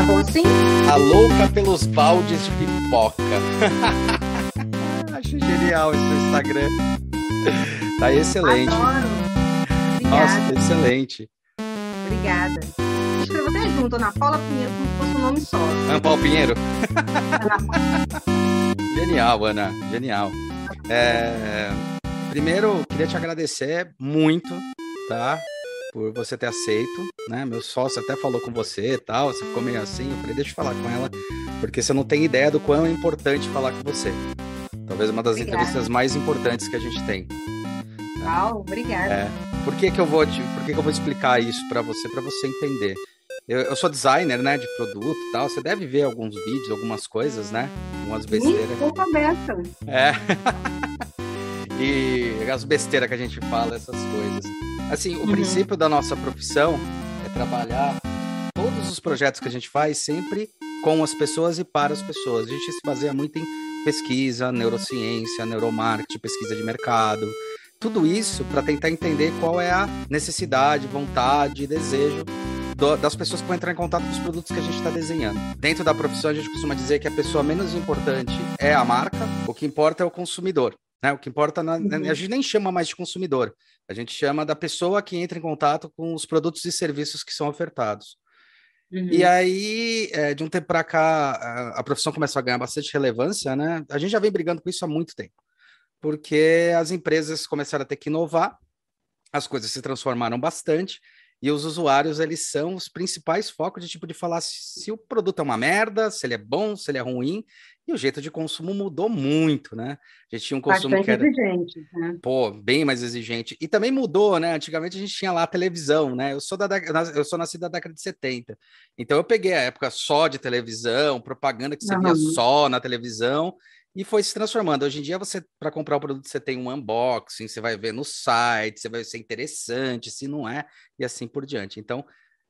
Tá bom assim? A louca pelos baldes de pipoca. Acho genial esse Instagram. Tá excelente. Adoro. Nossa, tá excelente. Obrigada. Escreva até junto, Ana Paula Pinheiro, como se fosse um nome só. Ana Paula Pinheiro. Genial, Ana. Genial. É, Primeiro, queria te agradecer muito, tá? Por você ter aceito, né? Meu sócio até falou com você e tal, você ficou meio assim. Eu falei, deixa eu falar com ela, porque você não tem ideia do quão é importante falar com você. Talvez uma das Obrigada. entrevistas mais importantes que a gente tem. Uau, obrigada. É. Por que, que eu vou te, por que, que eu vou explicar isso para você, para você entender? Eu, eu sou designer, né, de produto e tal. Você deve ver alguns vídeos, algumas coisas, né? Algumas besteiras. Aberta. É. e as besteiras que a gente fala, essas coisas. Assim, o Uhum. princípio da nossa profissão é trabalhar todos os projetos que a gente faz sempre com as pessoas e para as pessoas. A gente se baseia muito em pesquisa, neurociência, neuromarketing, pesquisa de mercado. Tudo isso para tentar entender qual é a necessidade, vontade, desejo do- das pessoas que vão entrar em contato com os produtos que a gente está desenhando. Dentro da profissão, a gente costuma dizer que a pessoa menos importante é a marca, o que importa é o consumidor. Né? O que importa, na- Uhum. a gente nem chama mais de consumidor, a gente chama da pessoa que entra em contato com os produtos e serviços que são ofertados. Uhum. E aí, é, de um tempo para cá, a, a profissão começou a ganhar bastante relevância, né? A gente já vem brigando com isso há muito tempo, porque as empresas começaram a ter que inovar, as coisas se transformaram bastante, e os usuários, eles são os principais focos de tipo de falar se, se o produto é uma merda, se ele é bom, se ele é ruim, e o jeito de consumo mudou muito, né? A gente tinha um consumo Bastante que era exigente, né? pô, bem mais exigente. E também mudou, né? Antigamente a gente tinha lá a televisão, né? Eu sou da eu sou nascido da década de 70. Então eu peguei a época só de televisão, propaganda que você via Aham. só na televisão e foi se transformando. Hoje em dia você para comprar o produto você tem um unboxing, você vai ver no site, você vai ver se é interessante, se não é e assim por diante. Então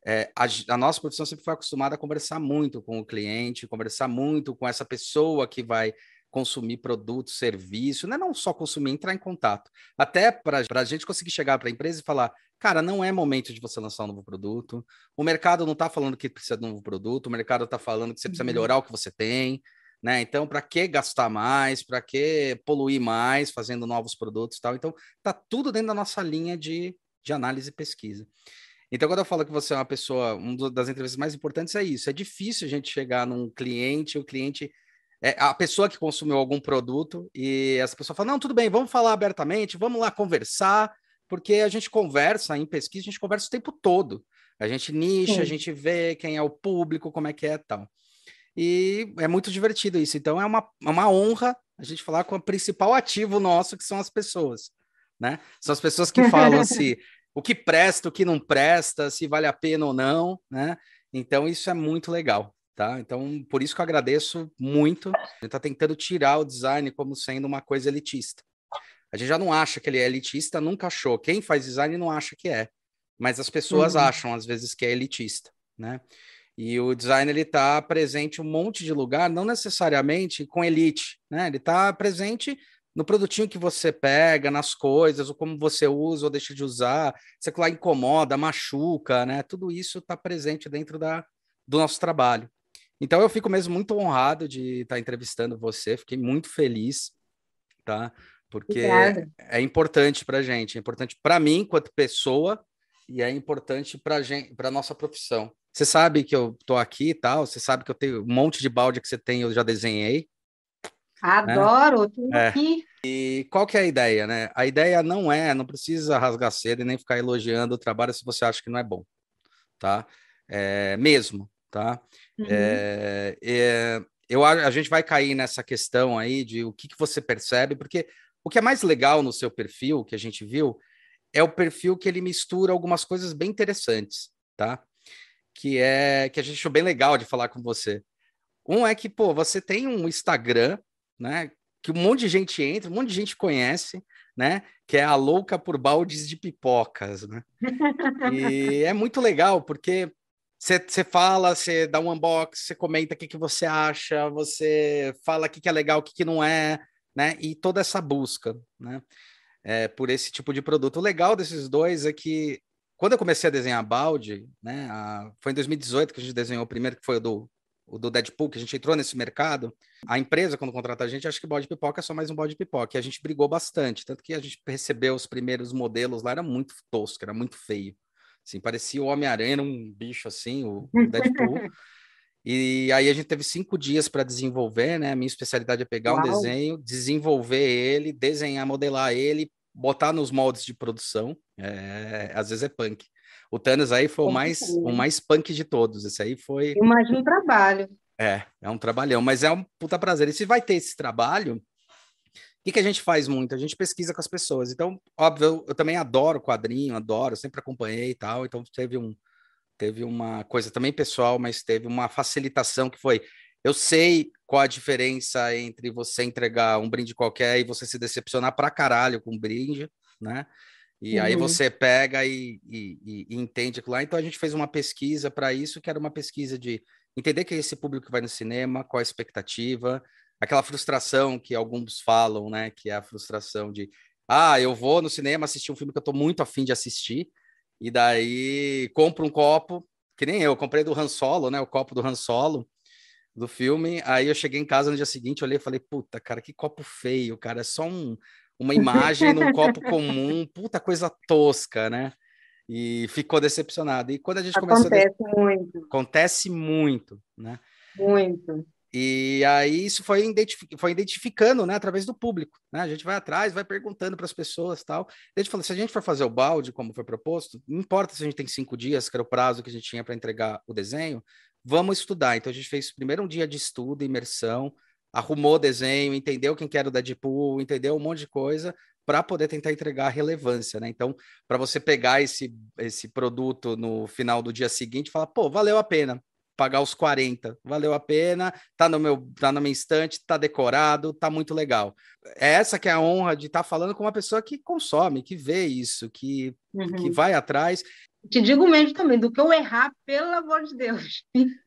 é, a, a nossa profissão sempre foi acostumada a conversar muito com o cliente, conversar muito com essa pessoa que vai consumir produto, serviço, não é não só consumir, entrar em contato. Até para a gente conseguir chegar para a empresa e falar, cara, não é momento de você lançar um novo produto. O mercado não está falando que precisa de um novo produto, o mercado está falando que você precisa Uhum. melhorar o que você tem. Né? Então, para que gastar mais? Para que poluir mais fazendo novos produtos e tal? Então, tá tudo dentro da nossa linha de, de análise e pesquisa. Então, quando eu falo que você é uma pessoa, uma das entrevistas mais importantes é isso. É difícil a gente chegar num cliente, o cliente é a pessoa que consumiu algum produto e essa pessoa fala: não, tudo bem, vamos falar abertamente, vamos lá conversar, porque a gente conversa em pesquisa, a gente conversa o tempo todo. A gente nicha, Sim. a gente vê quem é o público, como é que é e tal. E é muito divertido isso. Então é uma, é uma honra a gente falar com o principal ativo nosso, que são as pessoas. Né? São as pessoas que falam se o que presta, o que não presta, se vale a pena ou não, né? Então isso é muito legal, tá? Então por isso que eu agradeço muito. A gente está tentando tirar o design como sendo uma coisa elitista. A gente já não acha que ele é elitista, nunca achou. Quem faz design não acha que é, mas as pessoas Uhum. acham às vezes que é elitista, né? E o design ele está presente em um monte de lugar, não necessariamente com elite, né? Ele está presente no produtinho que você pega, nas coisas, ou como você usa ou deixa de usar, se lá incomoda, machuca, né? Tudo isso está presente dentro da, do nosso trabalho. Então eu fico mesmo muito honrado de estar entrevistando você, fiquei muito feliz, tá? Porque Obrigada. é importante para gente, é importante para mim enquanto pessoa e é importante para gente, para nossa profissão. Você sabe que eu tô aqui e tal, você sabe que eu tenho um monte de balde que você tem, eu já desenhei. Adoro, tô É. aqui. E qual que é a ideia, né? A ideia não é, não precisa rasgar cedo e nem ficar elogiando o trabalho se você acha que não é bom, tá? É, mesmo, tá? Uhum. É, é, eu, a a gente vai cair nessa questão aí de o que, que você percebe, porque o que é mais legal no seu perfil, que a gente viu, é o perfil que ele mistura algumas coisas bem interessantes, tá? Que é que a gente achou bem legal de falar com você. Um é que, pô, você tem um Instagram, né? Que um monte de gente entra, um monte de gente conhece, né? Que é a louca por baldes de pipocas, né? E é muito legal, porque você fala, você dá um unbox, você comenta o que, que você acha, você fala o que, que é legal, o que, que não é, né? E toda essa busca, né? É, por esse tipo de produto. O legal desses dois é que quando eu comecei a desenhar balde, né, a, foi em 2018 que a gente desenhou o primeiro, que foi o do, o do Deadpool, que a gente entrou nesse mercado. A empresa, quando contrata a gente, acha que balde de pipoca é só mais um balde de pipoca. E a gente brigou bastante, tanto que a gente recebeu os primeiros modelos lá, era muito tosco, era muito feio. Assim, parecia o Homem-Aranha, um bicho assim, o, o Deadpool. E aí a gente teve cinco dias para desenvolver, né? A minha especialidade é pegar Uau. um desenho, desenvolver ele, desenhar, modelar ele, botar nos moldes de produção. É, às vezes é punk. O Thanos aí foi o mais, o mais punk de todos. Esse aí foi. Imagina o trabalho. É, é um trabalhão, mas é um puta prazer. E se vai ter esse trabalho, o que, que a gente faz muito? A gente pesquisa com as pessoas. Então, óbvio, eu, eu também adoro quadrinho, adoro, sempre acompanhei e tal. Então, teve um, teve uma coisa também pessoal, mas teve uma facilitação que foi. Eu sei qual a diferença entre você entregar um brinde qualquer e você se decepcionar pra caralho com um brinde, né? E uhum. aí você pega e, e, e, entende aquilo lá. Então a gente fez uma pesquisa para isso, que era uma pesquisa de entender que é esse público que vai no cinema, qual a expectativa, aquela frustração que alguns falam, né? Que é a frustração de ah, eu vou no cinema assistir um filme que eu estou muito afim de assistir, e daí compro um copo, que nem eu, comprei do Han Solo, né? O copo do Han Solo do filme. Aí eu cheguei em casa no dia seguinte, olhei e falei, puta, cara, que copo feio, cara. É só um, uma imagem num copo comum, puta coisa tosca, né? E ficou decepcionado. E quando a gente Acontece começou. Acontece muito. Acontece muito, né? Muito. E aí isso foi, identific... foi identificando, né, através do público, né? A gente vai atrás, vai perguntando para as pessoas tal. E a gente falou, se a gente for fazer o balde, como foi proposto, não importa se a gente tem cinco dias, que era o prazo que a gente tinha para entregar o desenho, vamos estudar. Então a gente fez primeiro um dia de estudo, imersão, arrumou o desenho, entendeu quem que era o Deadpool, entendeu um monte de coisa para poder tentar entregar relevância, né? Então, para você pegar esse, esse produto no final do dia seguinte e falar, pô, valeu a pena pagar os 40. Valeu a pena, tá no meu, tá na minha estante, tá decorado, tá muito legal. Essa que é a honra de estar tá falando com uma pessoa que consome, que vê isso, que, uhum. que vai atrás. Te digo mesmo também, do que eu errar, pelo amor de Deus.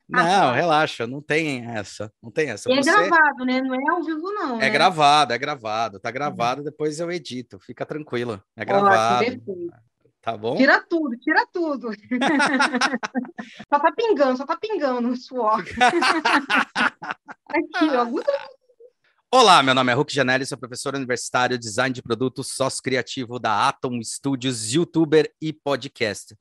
Não, relaxa, não tem essa, não tem essa. E é Você... gravado, né? Não é ao vivo, não. É né? gravado, é gravado, tá gravado, uhum. depois eu edito, fica tranquila. É gravado. Ótimo, Tá bom? Tira tudo, tira tudo. só tá pingando, só tá pingando o suor. Aqui, ó. Olá, meu nome é Hulk Janelli, sou professor universitário, design de produtos, sócio criativo da Atom Studios, youtuber e podcast.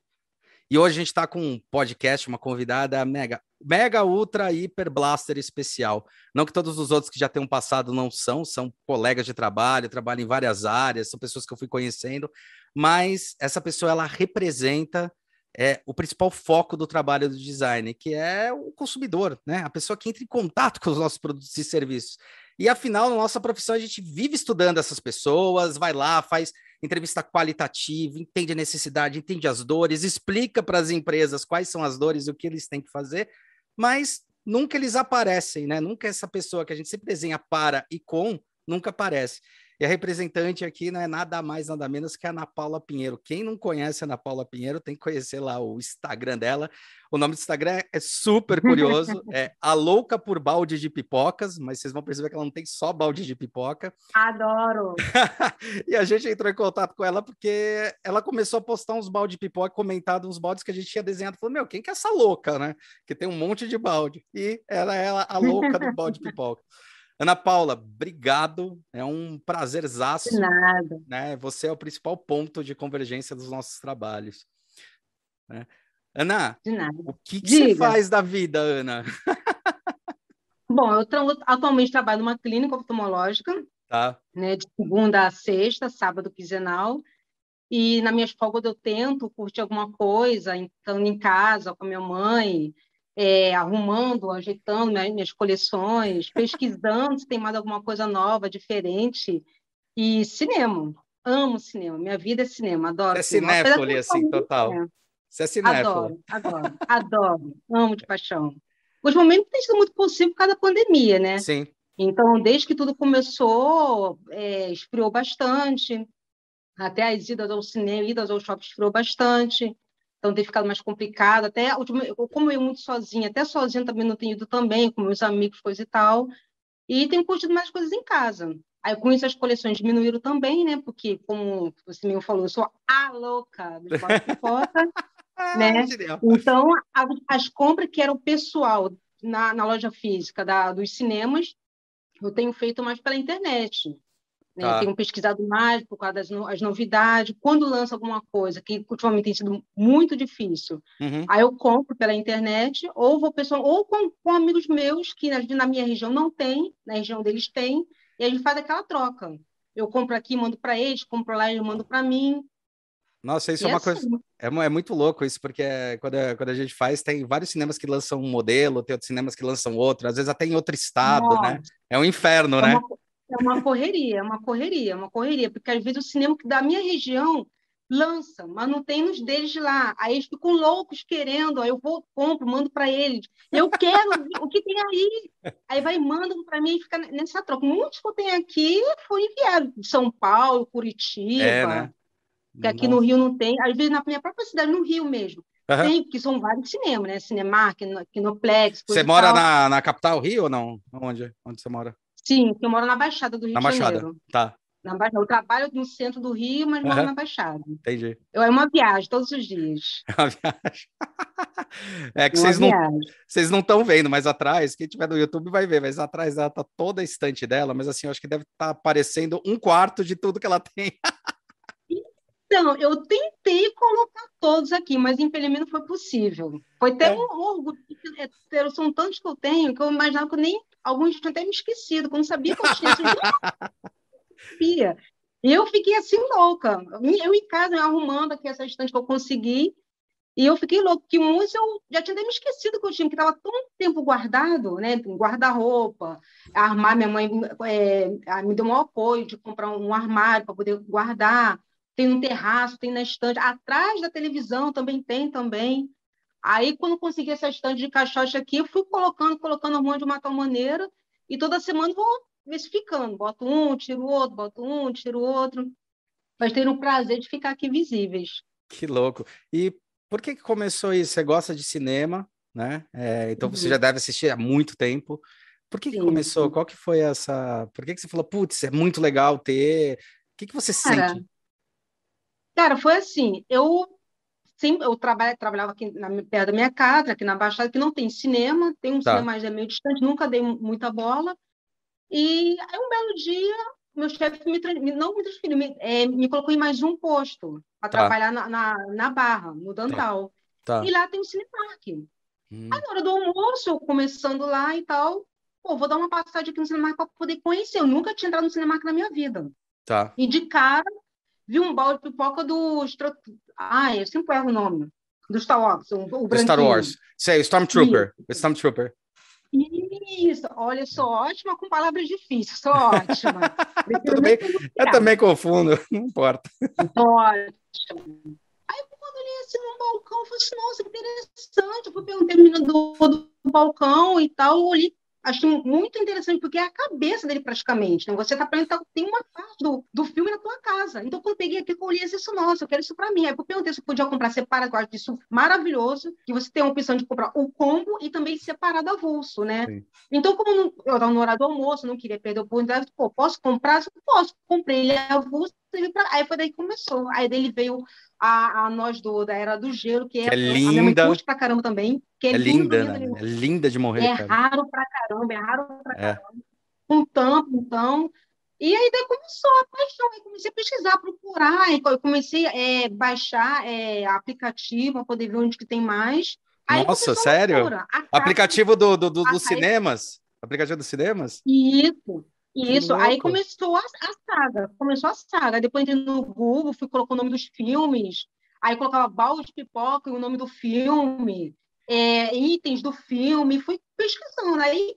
E hoje a gente está com um podcast, uma convidada mega, mega, ultra, hiper blaster especial. Não que todos os outros que já tenham passado não são, são colegas de trabalho, trabalham em várias áreas, são pessoas que eu fui conhecendo, mas essa pessoa ela representa é, o principal foco do trabalho do design, que é o consumidor, né? A pessoa que entra em contato com os nossos produtos e serviços. E afinal, na nossa profissão, a gente vive estudando essas pessoas, vai lá, faz entrevista qualitativa, entende a necessidade, entende as dores, explica para as empresas quais são as dores e o que eles têm que fazer, mas nunca eles aparecem, né? Nunca essa pessoa que a gente sempre desenha para e com, nunca aparece. E a representante aqui não é nada mais, nada menos que a Ana Paula Pinheiro. Quem não conhece a Ana Paula Pinheiro tem que conhecer lá o Instagram dela. O nome do Instagram é super curioso, é a louca por balde de pipocas, mas vocês vão perceber que ela não tem só balde de pipoca. Adoro! e a gente entrou em contato com ela porque ela começou a postar uns balde de pipoca, comentado uns baldes que a gente tinha desenhado. Falou, meu, quem que é essa louca, né? Que tem um monte de balde. E ela é a louca do balde de pipoca. Ana Paula, obrigado. É um prazerzaço. De nada. Né? Você é o principal ponto de convergência dos nossos trabalhos. Né? Ana, o que, que você faz da vida, Ana? Bom, eu tra atualmente trabalho numa clínica oftalmológica, tá. né, de segunda a sexta, sábado quinzenal, e na minha folga eu tento curtir alguma coisa, estando em casa com a minha mãe, é, arrumando, ajeitando minhas, minhas coleções, pesquisando se tem mais alguma coisa nova, diferente. E cinema. Amo cinema. Minha vida é cinema. Adoro. É cinéfilo, assim, total. É. Você é cinéfilo. Adoro, adoro, adoro. Amo de paixão. Os momentos têm sido muito possível por causa da pandemia, né? Sim. Então, desde que tudo começou, é, esfriou bastante. Até as idas ao cinema, idas ao shopping esfriou bastante então tem ficado mais complicado. Até como eu muito sozinha, até sozinha também não tenho ido também com meus amigos, coisa e tal. E tenho curtido mais coisas em casa. Aí com isso as coleções diminuíram também, né? Porque, como você mesmo falou, eu sou a louca do pipoca, né? Então, a, as compras que eram pessoal na, na loja física da, dos cinemas, eu tenho feito mais pela internet. Né? Tá. Tenho pesquisado mais por causa das no, as novidades. Quando lança alguma coisa, que ultimamente tem sido muito difícil, uhum. aí eu compro pela internet, ou vou pessoal, ou com, com amigos meus que na, na, minha região não tem, na região deles tem, e a gente faz aquela troca. Eu compro aqui, mando para eles, compro lá e mando para mim. Nossa, isso e é uma assim. coisa. É, é, muito louco isso, porque quando, quando a gente faz, tem vários cinemas que lançam um modelo, tem outros cinemas que lançam outro, às vezes até em outro estado, né? Nossa. né? É um inferno, é né? É uma correria, é uma correria, é uma correria, porque às vezes o cinema da minha região lança, mas não tem nos deles lá. Aí eles ficam loucos querendo, aí eu vou, compro, mando para eles. Eu quero o que tem aí. Aí vai mandam para mim e fica nessa troca. Muitos que eu tenho aqui foram enviados de São Paulo, Curitiba. É, né? Que aqui Nossa. no Rio não tem, às vezes na minha própria cidade, no Rio mesmo. Uhum. Tem, que são vários cinemas, né? Cinemark, Kinoplex. Você mora na, na capital Rio ou não? Onde? Onde você mora? Sim, eu moro na Baixada do Rio na de Baixada. Janeiro. Tá. Na Baixada. Eu trabalho no centro do Rio, mas moro uhum. na Baixada. Entendi. Eu, é uma viagem todos os dias. É uma viagem. É que é vocês, não, vocês não estão vendo, mas atrás, quem tiver no YouTube vai ver, mas atrás ela tá toda a estante dela, mas assim, eu acho que deve estar tá aparecendo um quarto de tudo que ela tem. Então, eu tentei colocar todos aqui, mas infelizmente não foi possível. Foi até é. um orgulho, é, são tantos que eu tenho que eu imaginava que eu nem alguns tinham até me esquecido, que eu não sabia que eu tinha. sabia. E eu fiquei assim louca. Eu em casa, eu arrumando aqui essa estante que eu consegui, e eu fiquei louca, que muitos eu já tinha até me esquecido que eu tinha, que estava tão tempo guardado, né? Guarda-roupa, armar, minha mãe é, me deu um apoio de comprar um armário para poder guardar tem no terraço, tem na estante, atrás da televisão também tem também. Aí, quando consegui essa estante de caixote aqui, eu fui colocando, colocando um monte de uma tal maneira, e toda semana vou versificando. Boto um, tiro outro, boto um, tiro outro. Mas tenho o prazer de ficar aqui visíveis. Que louco. E por que, que começou isso? Você gosta de cinema, né? É, então uhum. você já deve assistir há muito tempo. Por que, que começou? Qual que foi essa... Por que, que você falou, putz, é muito legal ter... O que, que você Cara, sente Cara, foi assim, eu sempre eu trabalha, trabalhava aqui na, perto da minha casa, aqui na Baixada, que não tem cinema, tem um tá. cinema mais é meio distante, nunca dei muita bola. E aí um belo dia, meu chefe me, não me transferiu, me, é, me colocou em mais um posto para tá. trabalhar na, na, na, Barra, no tá. Dantal. Tá. E lá tem um Cinemark. Hum. Aí na hora do almoço, eu começando lá e tal, pô, vou dar uma passagem aqui no Cinemark para poder conhecer. Eu nunca tinha entrado no Cinemark na minha vida. Tá. E de cara, vi um balde de pipoca do. Ai, eu sempre erro o nome. Do Star Wars. O, o Star Wars. Sei, Stormtrooper. Isso. Stormtrooper. Isso, olha, eu sou ótima com palavras difíceis, sou ótima. Tudo bem, eu também confundo, não importa. Ótimo. Aí, quando eu li assim no balcão, eu falei assim, nossa, interessante. Eu fui perguntando do, do balcão e tal, eu olhei acho muito interessante, porque é a cabeça dele praticamente. Né? Você está apresentando, tem uma parte do, do filme na tua casa. Então, quando eu peguei aqui, eu olhei isso, nossa, eu quero isso para mim. Aí eu perguntei se eu podia comprar separado, eu acho isso maravilhoso, que você tem a opção de comprar o combo e também separado avulso, né? Sim. Então, como não, eu estava no horário do almoço, não queria perder o oportunidade, pô, posso comprar? Posso. Comprei ele avulso, aí foi daí que começou. Aí dele veio a, a nós do, da Era do Gelo, que, é, é linda. A pra caramba também. Que é, é linda, linda, linda, é linda de morrer. É cara. raro pra caramba, é raro pra é. caramba. Um tampo, então. E aí daí começou a paixão, aí comecei a pesquisar, procurar, aí comecei a é, baixar é, aplicativo para poder ver onde que tem mais. Aí Nossa, sério? Aplicativo do, do, do dos cinemas? Aplicativo dos cinemas? Isso. Isso, aí começou a, a, saga, começou a saga. Depois entrei no Google, fui colocar o nome dos filmes, aí colocava balde de pipoca e o nome do filme, é, itens do filme, fui pesquisando. Aí,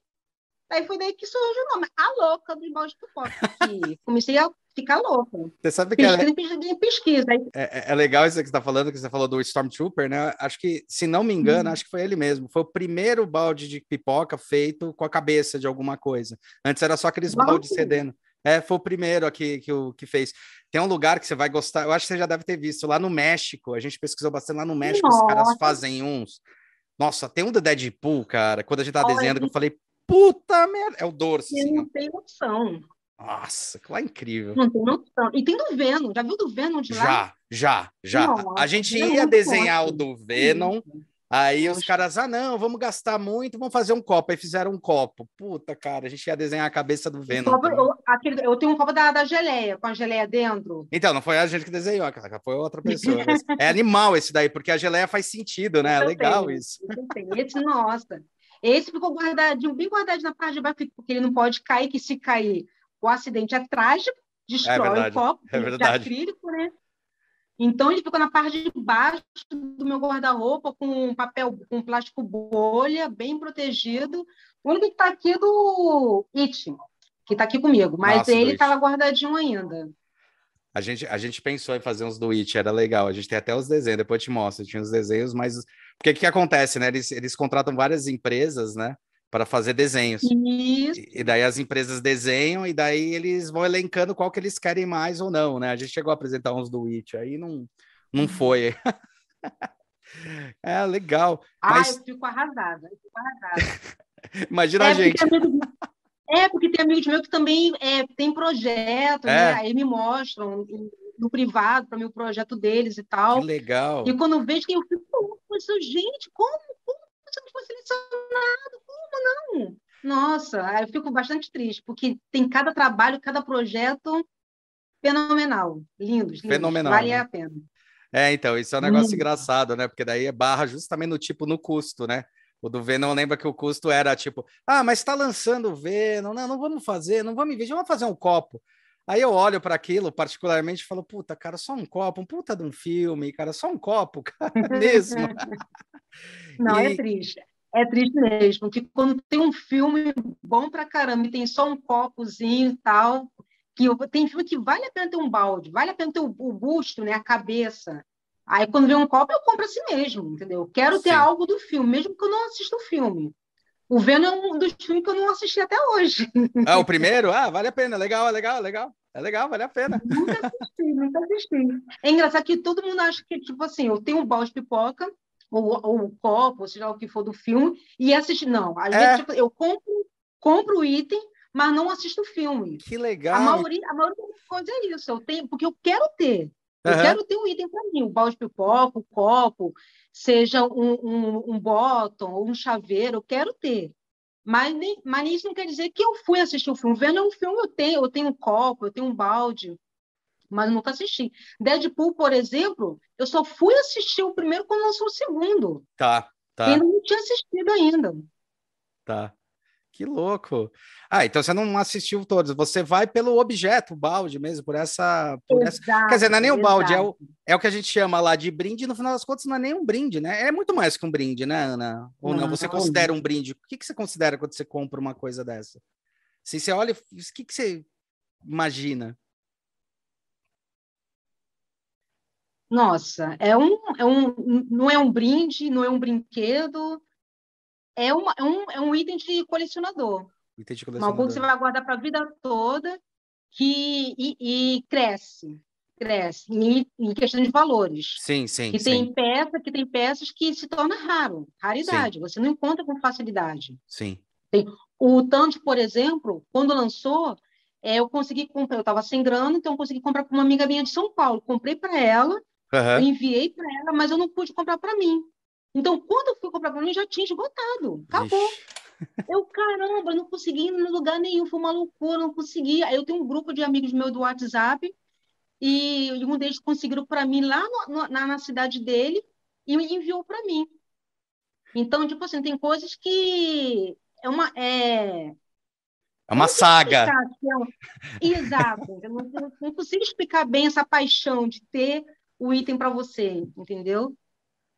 aí foi daí que surgiu o nome, A Louca do Balde de Pipoca. comecei a ficar louca. Você sabe que pesquisa, é... pesquisa, pesquisa. É, é, legal isso que você está falando, que você falou do Stormtrooper, né? Acho que, se não me engano, hum. acho que foi ele mesmo. Foi o primeiro balde de pipoca feito com a cabeça de alguma coisa. Antes era só aqueles Nossa. baldes cedendo. É, foi o primeiro aqui que, o, que fez. Tem um lugar que você vai gostar, eu acho que você já deve ter visto, lá no México. A gente pesquisou bastante lá no México, Nossa. os caras fazem uns. Nossa, tem um do Deadpool, cara, quando a gente Olha, desenhando, que eu falei, puta merda, é o dorso. Você assim, não ó. tem noção. Nossa, que lá é incrível. Não tem noção. E tem do Venom. Já viu do Venom de lá? Já, já, já. Nossa, a gente ia desenhar o do Venom. Aí Poxa. os caras, ah, não, vamos gastar muito, vamos fazer um copo. Aí fizeram um copo. Puta, cara, a gente ia desenhar a cabeça do Venom. Copo, eu, aquele, eu, tenho um copo da, da geleia, com a geleia dentro. Então, não foi a gente que desenhou, cara, foi outra pessoa. é animal esse daí, porque a geleia faz sentido, né? É legal tenho, isso. Esse, nossa. Esse ficou guardadinho, bem guardadinho na parte de baixo, porque ele não pode cair, que se cair, o acidente é trágico, destrói é o copo, é verdade. acrílico, né? Então ele ficou na parte de baixo do meu guarda-roupa com papel, com plástico bolha, bem protegido. O único que está aqui é do It, que está aqui comigo, mas Nossa, ele estava guardadinho ainda. A gente, a gente pensou em fazer uns do It, era legal. A gente tem até os desenhos, depois eu te mostro. Tinha os desenhos, mas porque o que acontece, né? Eles, eles contratam várias empresas, né? Para fazer desenhos. Isso. E, daí as empresas desenham e daí eles vão elencando qual que eles querem mais ou não, né? A gente chegou a apresentar uns do It, aí não, não uhum. foi. é legal. Ah, mas... eu fico arrasada, eu fico arrasada. Imagina é a gente. É, porque tem amigos meus que também é, tem projeto, é. né? Aí me mostram no privado para mim o projeto deles e tal. Que legal. E quando eu vejo que eu fico, gente, como, como você não foi selecionado? Como não? Nossa, eu fico bastante triste, porque tem cada trabalho, cada projeto fenomenal, lindos, lindos. Fenomenal. Vale né? a pena. É, então, isso é um negócio hum. engraçado, né? Porque daí é barra justamente no tipo no custo, né? O do Venom lembra que o custo era tipo, ah, mas está lançando o Venom, não, não vamos fazer, não vamos investir, vamos fazer um copo. Aí eu olho para aquilo, particularmente, e falo, puta, cara, só um copo, um puta de um filme, cara, só um copo, cara, mesmo. Não, é e... é triste. É triste mesmo, porque quando tem um filme bom pra caramba e tem só um copozinho e tal, que eu, tem filme que vale a pena ter um balde, vale a pena ter o, o busto, né, a cabeça. Aí quando vem um copo, eu compro assim mesmo, entendeu? Eu quero ter Sim. algo do filme, mesmo que eu não assista o filme. O Venom é um dos filmes que eu não assisti até hoje. Ah, o primeiro? Ah, vale a pena, legal, legal, legal. É legal, vale a pena. Nunca assisti, nunca assisti. É engraçado que todo mundo acha que, tipo assim, eu tenho um balde de pipoca, ou, ou um copo, ou seja o que for do filme, e assistir. Não, às é. tipo, eu compro, compro o item, mas não assisto o filme. Que legal. A maioria, a maioria das coisas é isso. Eu tenho, porque eu quero ter. Eu uhum. quero ter um item para mim, um balde de pipoca, um copo, seja um, um, um bottom ou um chaveiro, eu quero ter. Mas, mas isso não quer dizer que eu fui assistir o filme. Vendo um filme, eu tenho, eu tenho um copo, eu tenho um balde, mas nunca assisti. Deadpool, por exemplo, eu só fui assistir o primeiro quando lançou o segundo. Tá, tá. Ainda não tinha assistido ainda. Tá. Que louco. Ah, então você não assistiu todos. Você vai pelo objeto, o balde mesmo, por essa. Por exato, essa... Quer dizer, não é nem o balde, é o, é o que a gente chama lá de brinde. No final das contas, não é nem um brinde, né? É muito mais que um brinde, né, Ana? Ou não? não você considera um brinde? O que, que você considera quando você compra uma coisa dessa? Se você olha, o que, que você imagina? Nossa, é um, é um, não é um brinde, não é um brinquedo, é, uma, é, um, é um item de colecionador. Item de colecionador. Uma coisa que você vai guardar para a vida toda que, e, e cresce. Cresce em, em, questão de valores. Sim, sim. Que sim. tem peça, que tem peças que se torna raro, raridade. Sim. Você não encontra com facilidade. Sim. Tem, o Tanto, por exemplo, quando lançou, é, eu consegui comprar, eu estava sem grana, então eu consegui comprar para uma amiga minha de São Paulo. Comprei para ela, uhum. enviei para ela, mas eu não pude comprar para mim. Então, quando eu fui comprar para mim, já tinha esgotado. Acabou. Ixi. Eu, caramba, não consegui ir em lugar nenhum, foi uma loucura, não consegui. Aí eu tenho um grupo de amigos meus do WhatsApp, e um deles conseguiu para mim lá no, na, na, cidade dele e enviou para mim. Então, tipo assim, tem coisas que é uma. É, é uma saga. É Exato. Eu não, não consigo explicar bem essa paixão de ter o item para você, entendeu?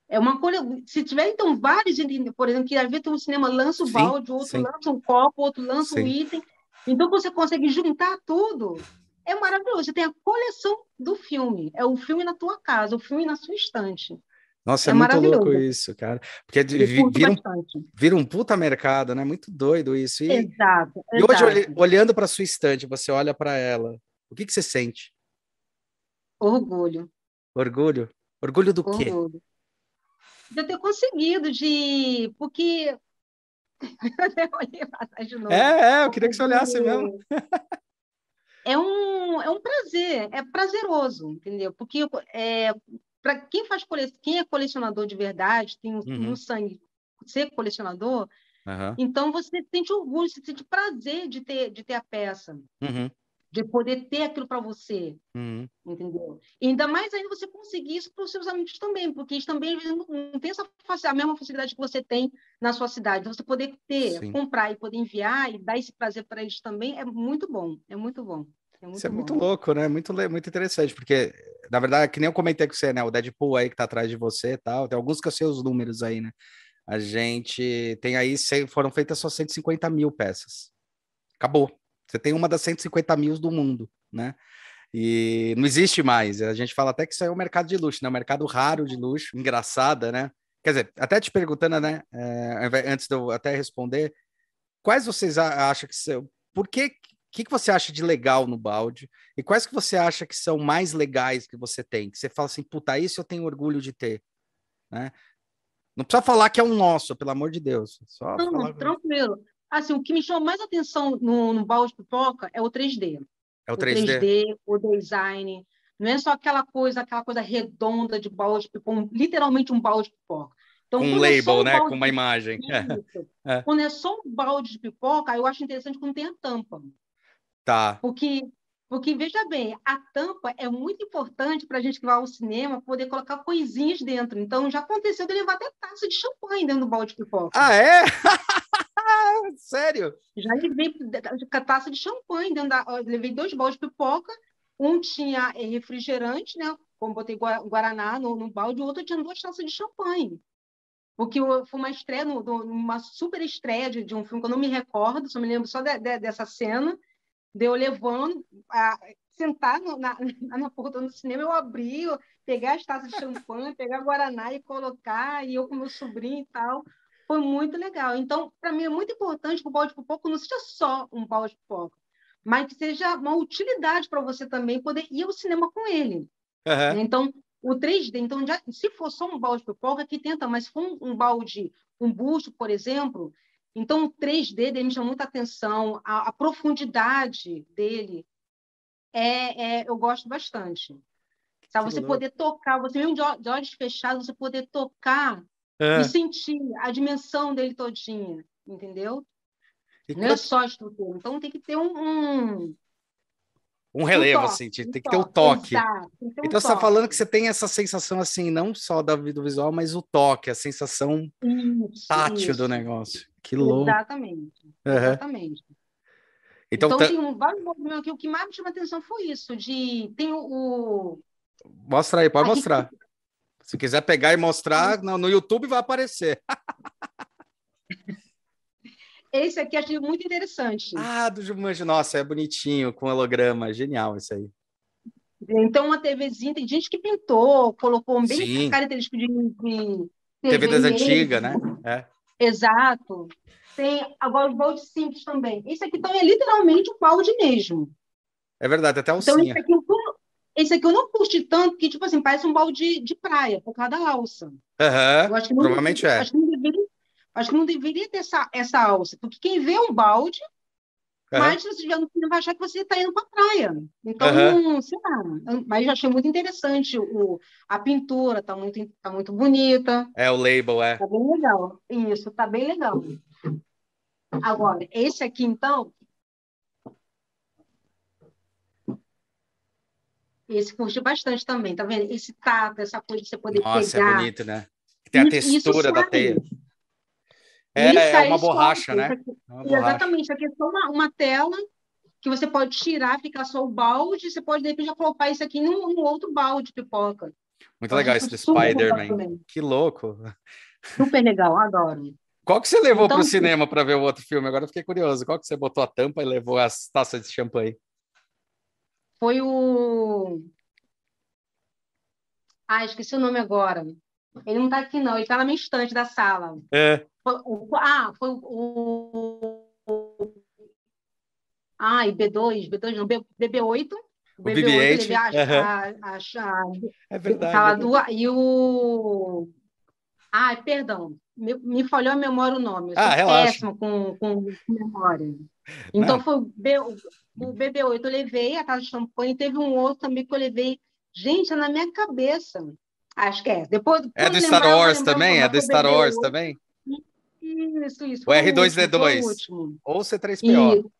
É uma coisa. Se tiver, então, vários, por exemplo, que às vezes um cinema lança o sim, balde, outro sim. lança um copo, outro lança sim. um item. Então, você consegue juntar tudo. É maravilhoso. Você tem a coleção do filme. É o filme na tua casa, o filme na sua estante. Nossa, é, é muito louco isso, cara. Porque vira um, vira um puta mercado, né? Muito doido isso. E, exato. E exato. hoje, olhando para sua estante, você olha para ela, o que, que você sente? Orgulho. Orgulho? Orgulho do Orgulho. quê? de eu ter conseguido, de. Porque. É, é, eu queria que você olhasse mesmo. é um, é um prazer, é prazeroso, entendeu? Porque é, para quem faz cole... quem é colecionador de verdade, tem um, uhum. um sangue ser colecionador, uhum. então você sente orgulho, você sente prazer de ter, de ter a peça. Uhum de poder ter aquilo para você, uhum. entendeu? E ainda mais ainda você conseguir isso para os seus amigos também, porque eles também não têm essa a mesma facilidade que você tem na sua cidade. Então, você poder ter, Sim. comprar e poder enviar e dar esse prazer para eles também é muito bom, é muito bom. É muito Isso é bom. muito louco, né? Muito, muito interessante, porque, na verdade, que nem eu comentei com você, né? O Deadpool aí que tá atrás de você e tal, tem alguns que eu sei os números aí, né? A gente tem aí, foram feitas só 150 mil peças. Acabou. Você tem uma das 150 mil do mundo, né? E não existe mais. A gente fala até que isso é um mercado de luxo, né? Um mercado raro de luxo, engraçada, né? Quer dizer, até te perguntando, né? É, antes de eu até responder, quais vocês acham que são? Por que que, que você acha de legal no balde? E quais que você acha que são mais legais que você tem? Que você fala assim, puta, isso eu tenho orgulho de ter, né? Não precisa falar que é um nosso, pelo amor de Deus. Só não, falar... tranquilo. Assim, o que me chama mais atenção no, no balde pipoca é o 3D. É o 3D. O 3D, o design. Não é só aquela coisa, aquela coisa redonda de balde pipoca, literalmente um balde pipoca. Então, um label, é né? Um com uma imagem. É. Quando é só um balde de pipoca, eu acho interessante quando tem a tampa. Tá. Porque, porque, veja bem, a tampa é muito importante para a gente que vai ao cinema poder colocar coisinhas dentro. Então, já aconteceu de levar até taça de champanhe dentro do balde de pipoca. Ah, é? Sério? Já levei taça de champanhe dentro da. Levei dois baldes de pipoca. Um tinha eh, refrigerante, né? Como botei Guaraná no, no balde, o outro tinha duas taças de champanhe. Porque foi uma estreia, uma super estreia de, de, um filme que eu não me recordo, só me lembro só de, de, dessa cena de eu levando, a, sentar na, na porta do cinema, eu abri, eu pegar as taças de champanhe, pegar Guaraná e colocar, e eu com meu sobrinho e tal. Foi muito legal. Então, para mim, é muito importante que o balde de pipoca não seja só um balde de pipoca, mas que seja uma utilidade para você também poder ir ao cinema com ele. Uhum. Então, o 3D, então, já, se for só um balde de pipoca, que tenta, mas se for um, um balde, um busto, por exemplo, então, o 3D dele me chama muita atenção, a, a profundidade dele, é, é, eu gosto bastante. Sabe? Você poder tocar, você mesmo de, de olhos fechados, você poder tocar é. e sentir a dimensão dele todinha, entendeu? E Não é só a estrutura. Então, tem que ter um, um um relevo, um toque, assim, tem um que ter o toque. Exato, ter um então, você está falando que você tem essa sensação, assim, não só da do visual, mas o toque, a sensação isso, tátil isso. do negócio. Que louco. Exatamente. Uhum. Exatamente. Então, então tá... tem um, vários movimentos aqui. O que mais me chama atenção foi isso, de... Tem o... o... Mostra aí, pode mostrar. Se quiser pegar e mostrar, no, YouTube vai aparecer. Esse aqui achei muito interessante. Ah, do Jumanji. Nossa, é bonitinho, com holograma. Genial esse aí. Então, uma TVzinha, tem gente que pintou, colocou bem Sim. característico de, de TV, TV das antigas, né? É. Exato. Tem agora os baldes simples também. Esse aqui então é literalmente um balde mesmo. É verdade, até um Então, esse aqui, eu, esse aqui eu não curti tanto, que, tipo assim, parece um balde de praia, por causa da alça. Uhum, provavelmente não, é. Acho que não deveria Acho que não deveria ter essa, essa alça, porque quem vê um balde, uhum. mas se você estiver no filme, vai achar que você está indo para a praia. Então, uhum. sei lá. Mas eu achei muito interessante o, a pintura, está muito, tá muito bonita. É, o label, é. Está bem legal. Isso, está bem legal. Agora, esse aqui, então. Esse curti bastante também, tá vendo? Esse tato, essa coisa de você poder Nossa, pegar. Nossa, é bonito, né? Tem a textura da teia. É, é uma borracha, né? Aqui, é uma borracha. Exatamente, aqui é só uma, uma, tela que você pode tirar, ficar só o balde, você pode, de repente, já colocar isso aqui num, num outro balde de pipoca. Muito legal esse do Spider-Man. Que louco. Super legal, adoro. Qual que você levou então, para o cinema para ver o outro filme? Agora eu fiquei curioso. Qual que você botou a tampa e levou as taças de champanhe? Foi o... Ah, esqueci o nome agora. Ele não está aqui, não. Ele está na minha estante da sala. É. Foi, o, ah, foi o. Ah, e B2, B2 não, B, BB8. O BB8, BB8 a, a, a, é verdade. é e o. Ai, perdão. me, me falhou a memória o nome. Eu ah, relaxa. péssima com, com, memória. Então, foi o, B, o BB8 eu levei, a casa de champanhe, teve um outro também que eu levei. Gente, é na minha cabeça. Acho que é. Depois, é do Star Wars também? É do Star Wars também? Isso, isso. O R2D2. O Ou C3PO.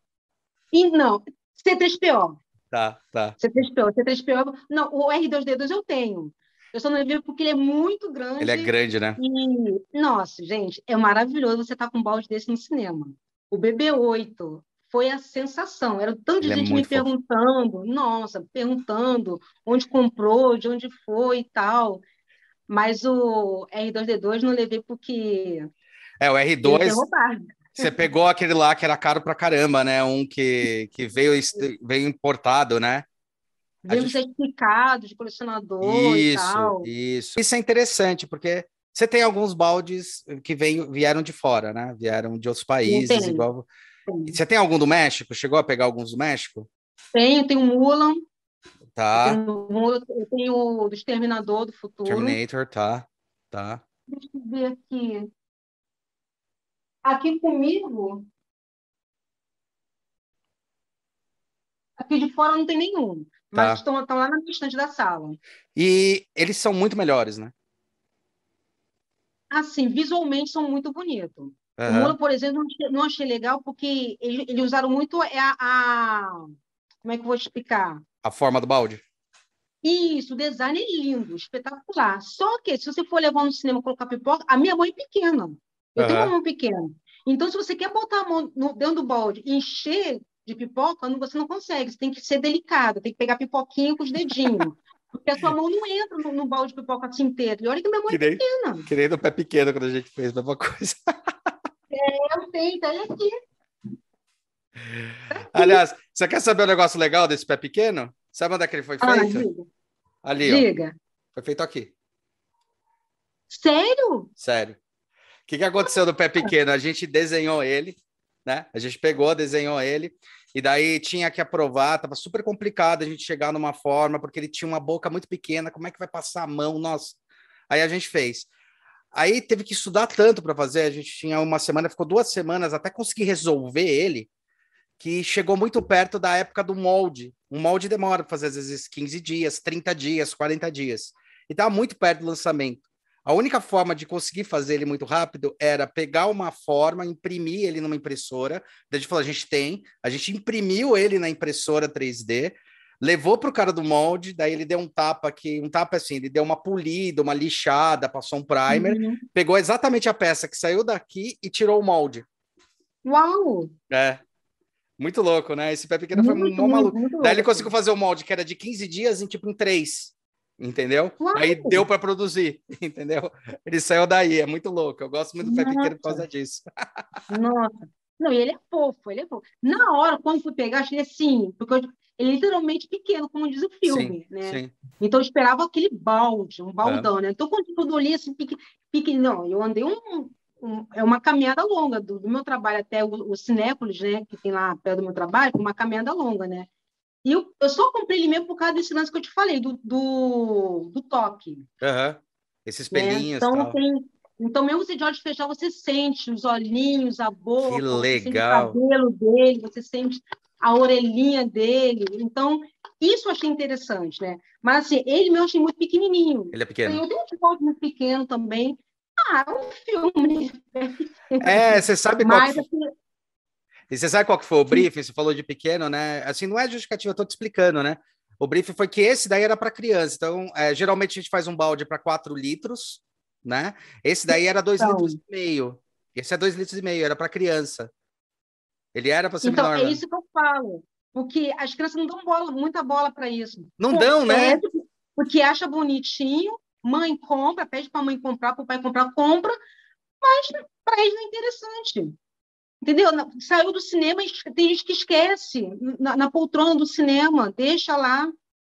E, e, não, C3PO. Tá, tá. C3PO, C3PO. Não, o R2D2 eu tenho. Eu só não levei porque ele é muito grande. Ele é grande, né? E, nossa, gente, é maravilhoso você estar tá com um balde desse no cinema. O BB-8 foi a sensação. Era tanto de ele é gente é me fofo. perguntando, nossa, perguntando onde comprou, de onde foi e tal. Mas o R2D2 não levei porque. É, o R2. Você pegou aquele lá que era caro pra caramba, né? Um que, que veio, veio importado, né? Veio gente... certificado de colecionador isso, e tal. Isso, isso é interessante, porque você tem alguns baldes que vem, vieram de fora, né? Vieram de outros países, igual. Você tem algum do México? Chegou a pegar alguns do México? Tenho, tenho um Mulan. Tá. Eu tenho, eu tenho o do Exterminador do Futuro. Terminator, tá. Tá. Deixa eu ver aqui. Aqui comigo. Aqui de fora não tem nenhum. Mas tá. estão, estão lá na estante da sala. E eles são muito melhores, né? Assim, visualmente são muito bonitos. Uhum. O Mula, por exemplo, não achei legal porque eles, eles usaram muito a, a, Como é que eu vou explicar? A forma do balde. Isso, o design é lindo, espetacular. Só que se você for levar no cinema e colocar pipoca, a minha mão é pequena. Eu uhum. tenho uma mão pequena. Então, se você quer botar a mão no, dentro do balde e encher de pipoca, você não consegue. Você tem que ser delicado, tem que pegar pipoquinha com os dedinhos. Porque a sua mão não entra no, no balde de pipoca assim inteiro. E olha que minha mão que é nem, é pequena. Que nem no pé pequeno quando a gente fez a mesma coisa. É, eu sei, tá aqui. Aliás, você quer saber um negócio legal desse pé pequeno? Sabe onde é que ele foi ah, feito? Ah, Ali, diga. Ó. Foi feito aqui. Sério? Sério. O que, que aconteceu no pé pequeno? A gente desenhou ele, né? A gente pegou, desenhou ele, e daí tinha que aprovar, tava super complicado a gente chegar numa forma, porque ele tinha uma boca muito pequena, como é que vai passar a mão? Nossa. Aí a gente fez. Aí teve que estudar tanto para fazer, a gente tinha uma semana, ficou duas semanas até conseguir resolver ele, que chegou muito perto da época do molde. Um molde demora para fazer às vezes 15 dias, 30 dias, 40 dias. E estava muito perto do lançamento. A única forma de conseguir fazer ele muito rápido era pegar uma forma, imprimir ele numa impressora. Daí a gente falou: a gente tem, a gente imprimiu ele na impressora 3D, levou para o cara do molde, daí ele deu um tapa aqui, um tapa assim, ele deu uma polida, uma lixada, passou um primer, uhum. pegou exatamente a peça que saiu daqui e tirou o molde. Uau! É. Muito louco, né? Esse pé pequeno muito, foi um maluco. Daí ele conseguiu fazer o molde que era de 15 dias em tipo em 3 entendeu? Uau. Aí deu para produzir, entendeu? Ele saiu daí, é muito louco. Eu gosto muito do pé pequeno por causa disso. Nossa. Não, ele é fofo, ele é fofo. Na hora, quando fui pegar, achei assim, porque eu, ele é literalmente pequeno, como diz o filme, sim, né? Sim. Então eu esperava aquele balde, um baldão, é. né? Então quando tudo ali assim, pequeno, não, eu andei um, um, é uma caminhada longa do, do meu trabalho até o, o Cinépolis, né, que tem lá perto do meu trabalho, uma caminhada longa, né? E eu, eu só comprei ele mesmo por causa desse lance que eu te falei, do, do, do toque. Uhum. Esses né? pelinhos. Né? Então, tem, então, mesmo se de olhos fechados, você sente os olhinhos, a boca, que legal. o cabelo dele, você sente a orelhinha dele. Então, isso eu achei interessante, né? Mas, assim, ele mesmo achei muito pequenininho. Ele é pequeno. Eu tenho um tipo muito pequeno também. Ah, é um filme. É, você sabe qual... Mas, assim, e você sabe qual que foi o briefing? Você falou de pequeno, né? Assim, não é justificativa, eu tô te explicando, né? O briefing foi que esse daí era para criança. Então, é, geralmente a gente faz um balde para 4 litros, né? Esse daí era 2 então, litros e meio. Esse é 2 litros e meio, era para criança. Ele era para ser então, menor. É isso que eu falo. Porque as crianças não dão bola, muita bola para isso. Não dão, né? É, porque acha bonitinho, mãe compra, pede para a mãe comprar, para o pai comprar, compra, mas para eles não é interessante. Entendeu? Saiu do cinema, tem gente que esquece na, na poltrona do cinema, deixa lá,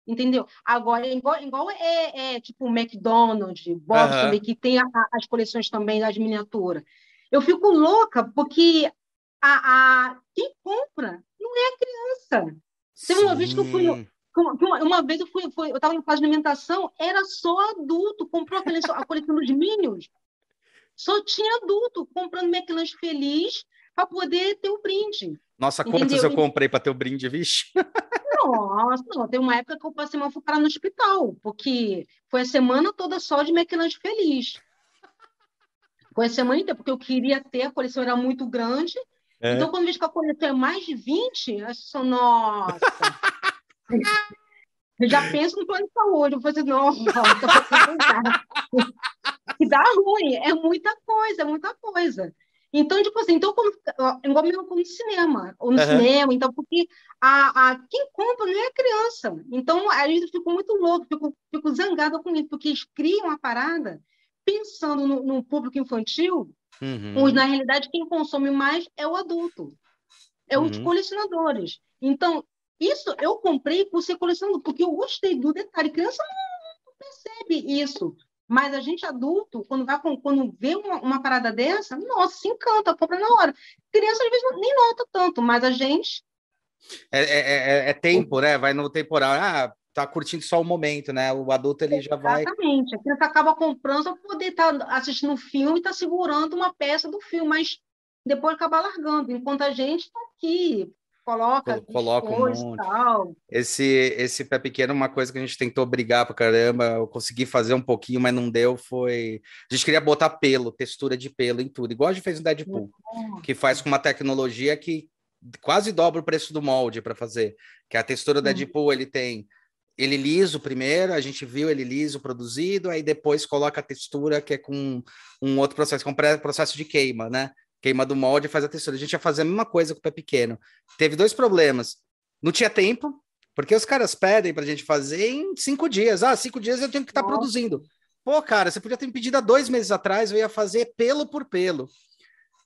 entendeu? Agora, igual, igual é, é tipo o McDonald's, Boston, uhum. que tem a, as coleções também das miniaturas. Eu fico louca, porque a, a, quem compra não é a criança. Teve uma vez que eu fui. Uma, uma vez eu fui, fui eu estava no fase de alimentação, era só adulto, comprou a coleção, a coleção dos Minions. só tinha adulto comprando McLanche feliz para poder ter o brinde. Nossa, Entendeu? quantos eu comprei para ter o brinde, vixe? Nossa, não, tem uma época que eu passei fui parar no hospital, porque foi a semana toda só de McLanche feliz. Foi a semana inteira, porque eu queria ter, a coleção era muito grande. É. Então, quando eu vejo que a coleção é mais de 20, eu sou, nossa. eu já penso no plano de saúde, eu vou fazer, nossa, e dá ruim, é muita coisa, é muita coisa. Então, tipo assim, então, quando, igual mesmo no cinema, ou no uhum. cinema, então, porque a, a, quem compra não é a criança. Então, a gente ficou muito louco, fico, fico zangada com isso, porque eles criam uma parada pensando no, no público infantil, uhum. na realidade, quem consome mais é o adulto, é uhum. os colecionadores. Então, isso eu comprei por ser colecionador, porque eu gostei do detalhe. Criança não percebe isso. Mas a gente adulto, quando, vai, quando vê uma, uma parada dessa, nossa, se encanta, compra na hora. Criança, às vezes, nem nota tanto, mas a gente. É, é, é, é tempo, né? Vai no temporal. Ah, tá curtindo só o momento, né? O adulto ele já vai. Exatamente. A criança acaba comprando só para poder estar tá assistindo o filme e estar tá segurando uma peça do filme, mas depois acaba largando, enquanto a gente está aqui coloca, coloca um monte. Esse, esse pé pequeno, uma coisa que a gente tentou brigar pra caramba, eu consegui fazer um pouquinho, mas não deu, foi... A gente queria botar pelo, textura de pelo em tudo, igual a gente fez no Deadpool, que faz com uma tecnologia que quase dobra o preço do molde para fazer, que a textura do Deadpool, ele tem ele liso primeiro, a gente viu ele liso produzido, aí depois coloca a textura que é com um outro processo, que é um processo de queima, né? Queima do molde e faz a textura. A gente ia fazer a mesma coisa com o pé pequeno. Teve dois problemas. Não tinha tempo, porque os caras pedem para a gente fazer em cinco dias. Ah, cinco dias eu tenho que estar tá produzindo. Pô, cara, você podia ter me pedido há dois meses atrás, eu ia fazer pelo por pelo.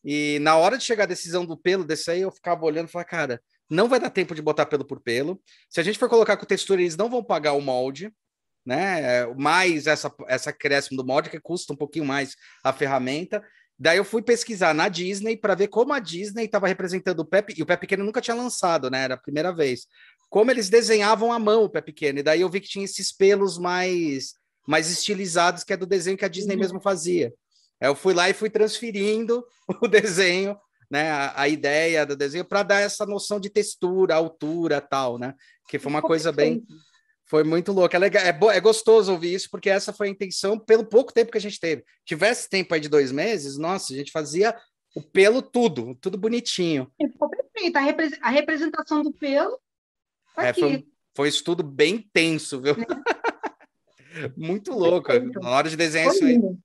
E na hora de chegar a decisão do pelo desse aí, eu ficava olhando e falava, cara, não vai dar tempo de botar pelo por pelo. Se a gente for colocar com textura, eles não vão pagar o molde, né? Mais essa, essa acréscimo do molde, que custa um pouquinho mais a ferramenta. Daí eu fui pesquisar na Disney para ver como a Disney estava representando o Pé, e o Pé Pequeno nunca tinha lançado, né? Era a primeira vez. Como eles desenhavam à mão o Pé Pequeno. E daí eu vi que tinha esses pelos mais, mais estilizados, que é do desenho que a Disney uhum. mesmo fazia. Aí eu fui lá e fui transferindo o desenho, né? A, a ideia do desenho para dar essa noção de textura, altura, tal, né? Que foi uma coisa bem foi muito louco. É, legal, é, é gostoso ouvir isso, porque essa foi a intenção pelo pouco tempo que a gente teve. Tivesse tempo aí de dois meses, nossa, a gente fazia o pelo tudo, tudo bonitinho. Ficou perfeito. A, repre a representação do pelo. Tá é, foi, foi um estudo bem tenso, viu? É. muito louco. Na hora de desenhar foi isso aí.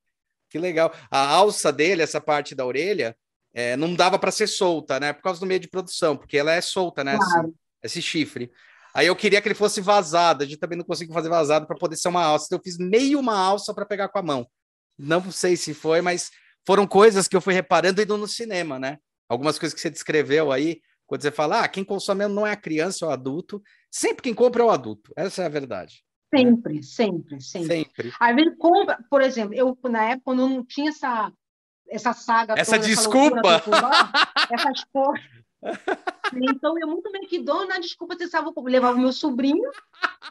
Que legal. A alça dele, essa parte da orelha, é, não dava para ser solta, né? Por causa do meio de produção, porque ela é solta, né? Claro. Esse, esse chifre. Aí eu queria que ele fosse vazado. A gente também não conseguiu fazer vazado para poder ser uma alça. Então eu fiz meio uma alça para pegar com a mão. Não sei se foi, mas foram coisas que eu fui reparando indo no cinema, né? Algumas coisas que você descreveu aí, quando você fala, ah, quem consome não é a criança ou o adulto. Sempre quem compra é o adulto. Essa é a verdade. Sempre, né? sempre, sempre. Sempre. Às vezes compra, por exemplo, eu na época quando eu não tinha essa essa saga essa toda, desculpa essa, loucura, essas porras então, eu muito McDonald's, na desculpa, você sabe, eu levava o meu sobrinho,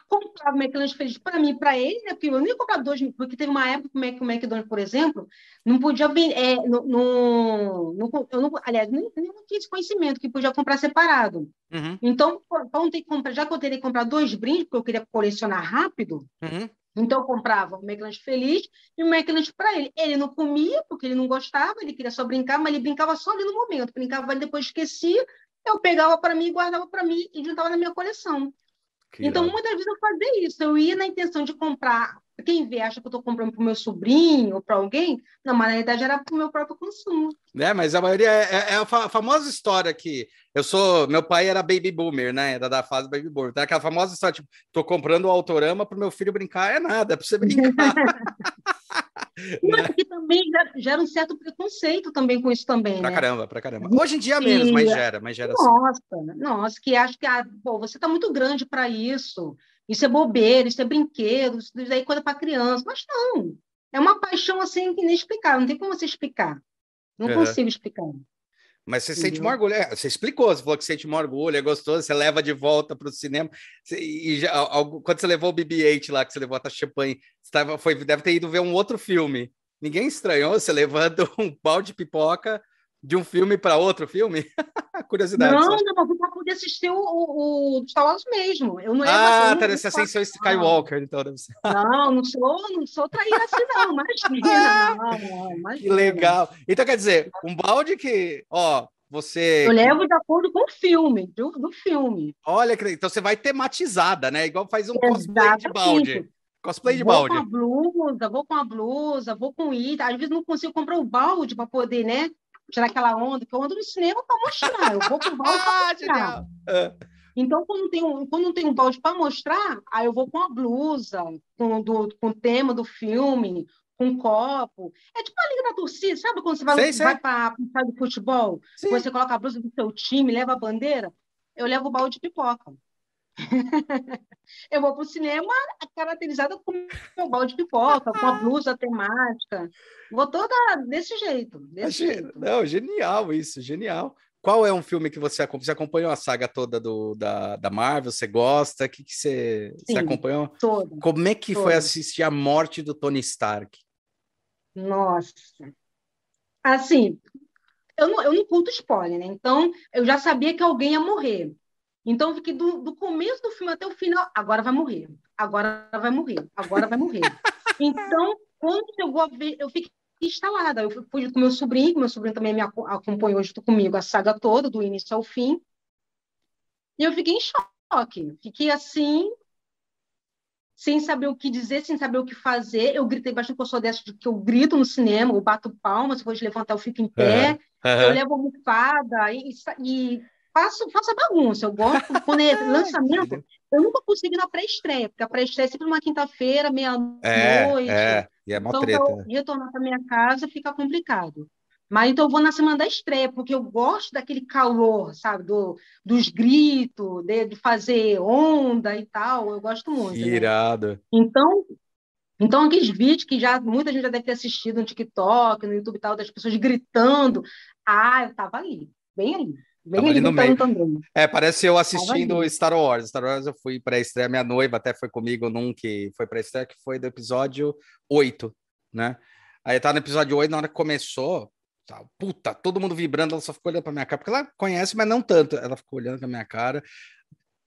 comprava o McDonald's feliz para mim para ele, né? Porque eu não ia comprar dois, porque teve uma época que o McDonald's, por exemplo, não podia vender, é, no, eu não, aliás, nem, nem tinha esse conhecimento que podia comprar separado. Uhum. Então, então ter que comprar, já que eu teria que comprar dois brindes, porque eu queria colecionar rápido, uhum. Então, eu comprava o McLanche feliz e o McLanche para ele. Ele não comia, porque ele não gostava, ele queria só brincar, mas ele brincava só ali no momento. Brincava, e depois esquecia, eu pegava para mim, guardava para mim e juntava na minha coleção. Que então, irado. muitas vezes eu fazia isso. Eu ia na intenção de comprar. Quem vê acha que eu estou comprando para o meu sobrinho ou para alguém. Não, mas na realidade era para o meu próprio consumo. É, mas a maioria é, é, é a famosa história que eu sou. Meu pai era baby boomer, né? Era da fase baby boomer. Então, aquela famosa história, tipo, tô comprando o autorama para o meu filho brincar. É nada, é para você brincar. Não, porque também gera um certo preconceito também com isso também, pra né? caramba, pra caramba. Hoje em dia menos, mas gera, mas gera nossa, sim. Nossa, que acho que ah, pô, você está muito grande para isso. Isso é bobeira, isso é brinquedo, isso é coisa para criança. Mas não, é uma paixão assim que nem explicar, não tem como você explicar. Não uhum. consigo explicar. Mas você Entendeu? sente um orgulho. É, você explicou, você falou que sente um orgulho, é gostoso, você leva de volta para o cinema. Você, e já, quando você levou o BB-8 lá, que você levou a champanhe, você tava, foi, deve ter ido ver um outro filme. Ninguém estranhou você levando um balde de pipoca de um filme para outro filme? Curiosidade. Não, só. não, para poder assistir o, o, o Star Wars mesmo. Eu não ah, tá nessa ascensão Skywalker, então deve ser. Não, não sou, não sou traíra assim, não. Imagina, não, imagina. Que legal. Então, quer dizer, um balde que, ó, você. Eu levo de acordo com o filme, do, do filme. Olha, então você vai tematizada, né? Igual faz um Exatamente. cosplay de balde. Cosplay de vou balde. Vou com a blusa, vou com a blusa, vou com item. Às vezes não consigo comprar o balde para poder, né? Tirar aquela onda, que eu ando no cinema para mostrar. Eu vou com o balde para mostrar. Ah. Então, quando tem um, quando não tem um balde para mostrar, aí eu vou com a blusa, com, do, com o tema do filme, com um copo. É tipo a liga da torcida, sabe quando você vai, vai para o futebol? Sim. Você coloca a blusa do seu time, leva a bandeira? Eu levo o balde de pipoca. eu vou para o cinema caracterizada com o balde de pipoca, com a blusa temática. Vou toda desse jeito. Desse jeito. Não, genial isso, genial. Qual é um filme que você acompanhou? Você acompanhou a saga toda do, da, da Marvel? Você gosta? O que, que você, Sim, você acompanhou? Toda, Como é que toda. foi assistir a morte do Tony Stark? Nossa. Assim, eu não, eu não curto spoiler, né? Então, eu já sabia que alguém ia morrer. Então, eu fiquei do, do começo do filme até o final, agora vai morrer, agora vai morrer, agora vai morrer. então, quando chegou a ver, eu fiquei instalada. Eu fui com meu sobrinho, meu sobrinho também me acompanhou junto comigo a saga toda, do início ao fim. E eu fiquei em choque. Fiquei assim, sem saber o que dizer, sem saber o que fazer. Eu gritei bastante, porque eu sou dessa de que eu grito no cinema, eu bato palmas, se for de levantar, eu fico em pé. Uhum. Uhum. Eu levo almofada e, e faço, faço a bagunça. Eu gosto, quando é lançamento, eu nunca consigo ir na pré-estreia, porque a pré-estreia é sempre uma quinta-feira, meia-noite. É, é, e é mó então, treta. Então, retornar para minha casa fica complicado. Mas então eu vou na semana da estreia, porque eu gosto daquele calor, sabe? Do, dos gritos, de, de fazer onda e tal. Eu gosto muito. Né? Irado. Né? Então, então, aqueles vídeos que já muita gente já deve ter assistido no TikTok, no YouTube e tal, das pessoas gritando. Ah, eu estava ali, bem ali. Bem ali no meio. Também. É, parece eu assistindo Star Wars. Star Wars eu fui para estreia, minha noiva até foi comigo num que foi para estreia, que foi do episódio 8, né? Aí tá no episódio 8, na hora que começou, tá, puta, todo mundo vibrando, ela só ficou olhando pra minha cara, porque ela conhece, mas não tanto. Ela ficou olhando pra minha cara.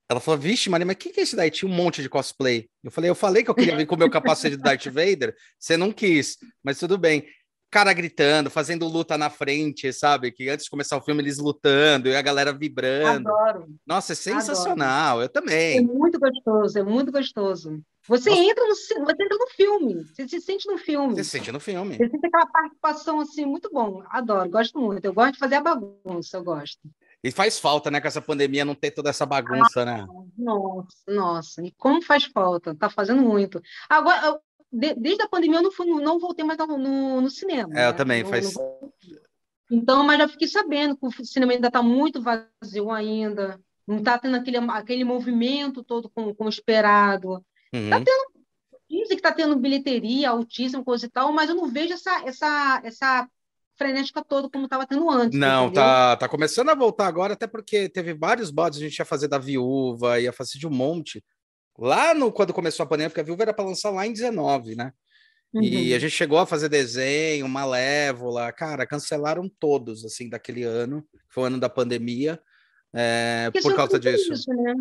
Ela falou, vixe, Maria, mas o que, que é esse daí? Tinha um monte de cosplay. Eu falei, eu falei que eu queria vir com o meu capacete de Darth Vader, você não quis, mas tudo bem cara gritando, fazendo luta na frente, sabe? Que antes de começar o filme eles lutando e a galera vibrando. Adoro. Nossa, é sensacional. Adoro. Eu também. É muito gostoso, é muito gostoso. Você Nossa. entra no você entra no filme, você se sente no filme. Você se sente no filme. Você sente aquela participação assim muito bom. Adoro, gosto muito. Eu gosto de fazer a bagunça, eu gosto. E faz falta, né, com essa pandemia não ter toda essa bagunça, ah, né? Nossa, nossa. E como faz falta? Tá fazendo muito. Agora, de, desde a pandemia eu não, fui, não voltei mais no, no, no cinema. É, né? eu também, faz. Então, mas já fiquei sabendo que o cinema ainda está muito vazio ainda, não está tendo aquele, aquele movimento todo como, como esperado. Está uhum. tendo, dizem que está tendo bilheteria, altíssima, coisa e tal, mas eu não vejo essa, essa, essa frenética toda como estava tendo antes. Não, tá, tá começando a voltar agora, até porque teve vários bodes, a gente ia fazer da viúva, ia fazer de um monte. Lá no quando começou a pandemia, porque a Viúva era para lançar lá em 19, né? Uhum. E a gente chegou a fazer desenho, Malévola, cara, cancelaram todos, assim, daquele ano, foi o ano da pandemia, é, por causa disso. Isso, né?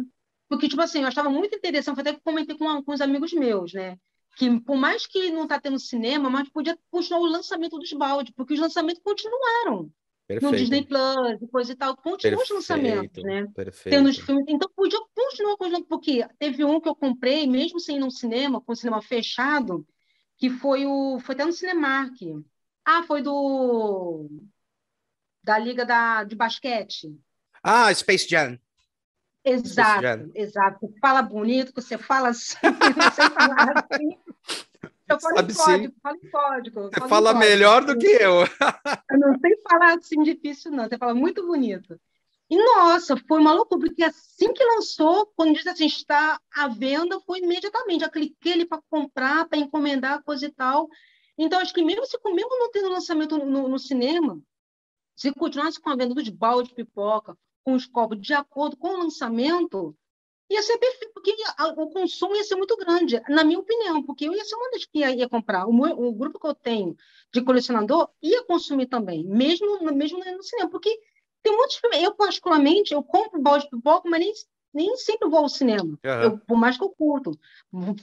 Porque, tipo assim, eu achava muito interessante, até comentei com, os amigos meus, né? Que por mais que não tá tendo cinema, mas podia continuar o lançamento dos balde, porque os lançamentos continuaram. Perfeito. no Disney Plus, depois e tal, continua os lançamentos, né? Perfeito. Tendo os filmes, então podia continuar com porque teve um que eu comprei, mesmo sem ir no cinema, com o cinema fechado, que foi o. Foi até no Cinemark. Ah, foi do. Da Liga da, de Basquete. Ah, Space Jam. Exato, Space Jam. exato. Fala bonito, você fala assim, você fala assim. Eu falo Sabe em código, falo em código. Você fala código. melhor do que eu. eu não sei falar assim difícil, não. Você fala muito bonito. E, nossa, foi uma loucura, porque assim que lançou, quando diz assim, está à venda, foi imediatamente. Já cliquei ali para comprar, para encomendar, coisa e tal. Então, acho que mesmo se mesmo não tendo lançamento no, no, cinema, se continuasse com a venda dos balde de pipoca, com os copos, de acordo com o lançamento, ia ser perfeito, porque o consumo ia ser muito grande, na minha opinião, porque eu ia ser uma das que ia, ia comprar. O, meu, o, grupo que eu tenho de colecionador ia consumir também, mesmo, mesmo no cinema, porque tem muitos filmes. Eu, particularmente, eu compro balde de pipoca, mas nem, nem sempre vou ao cinema. Uhum. Eu, por mais que eu curto.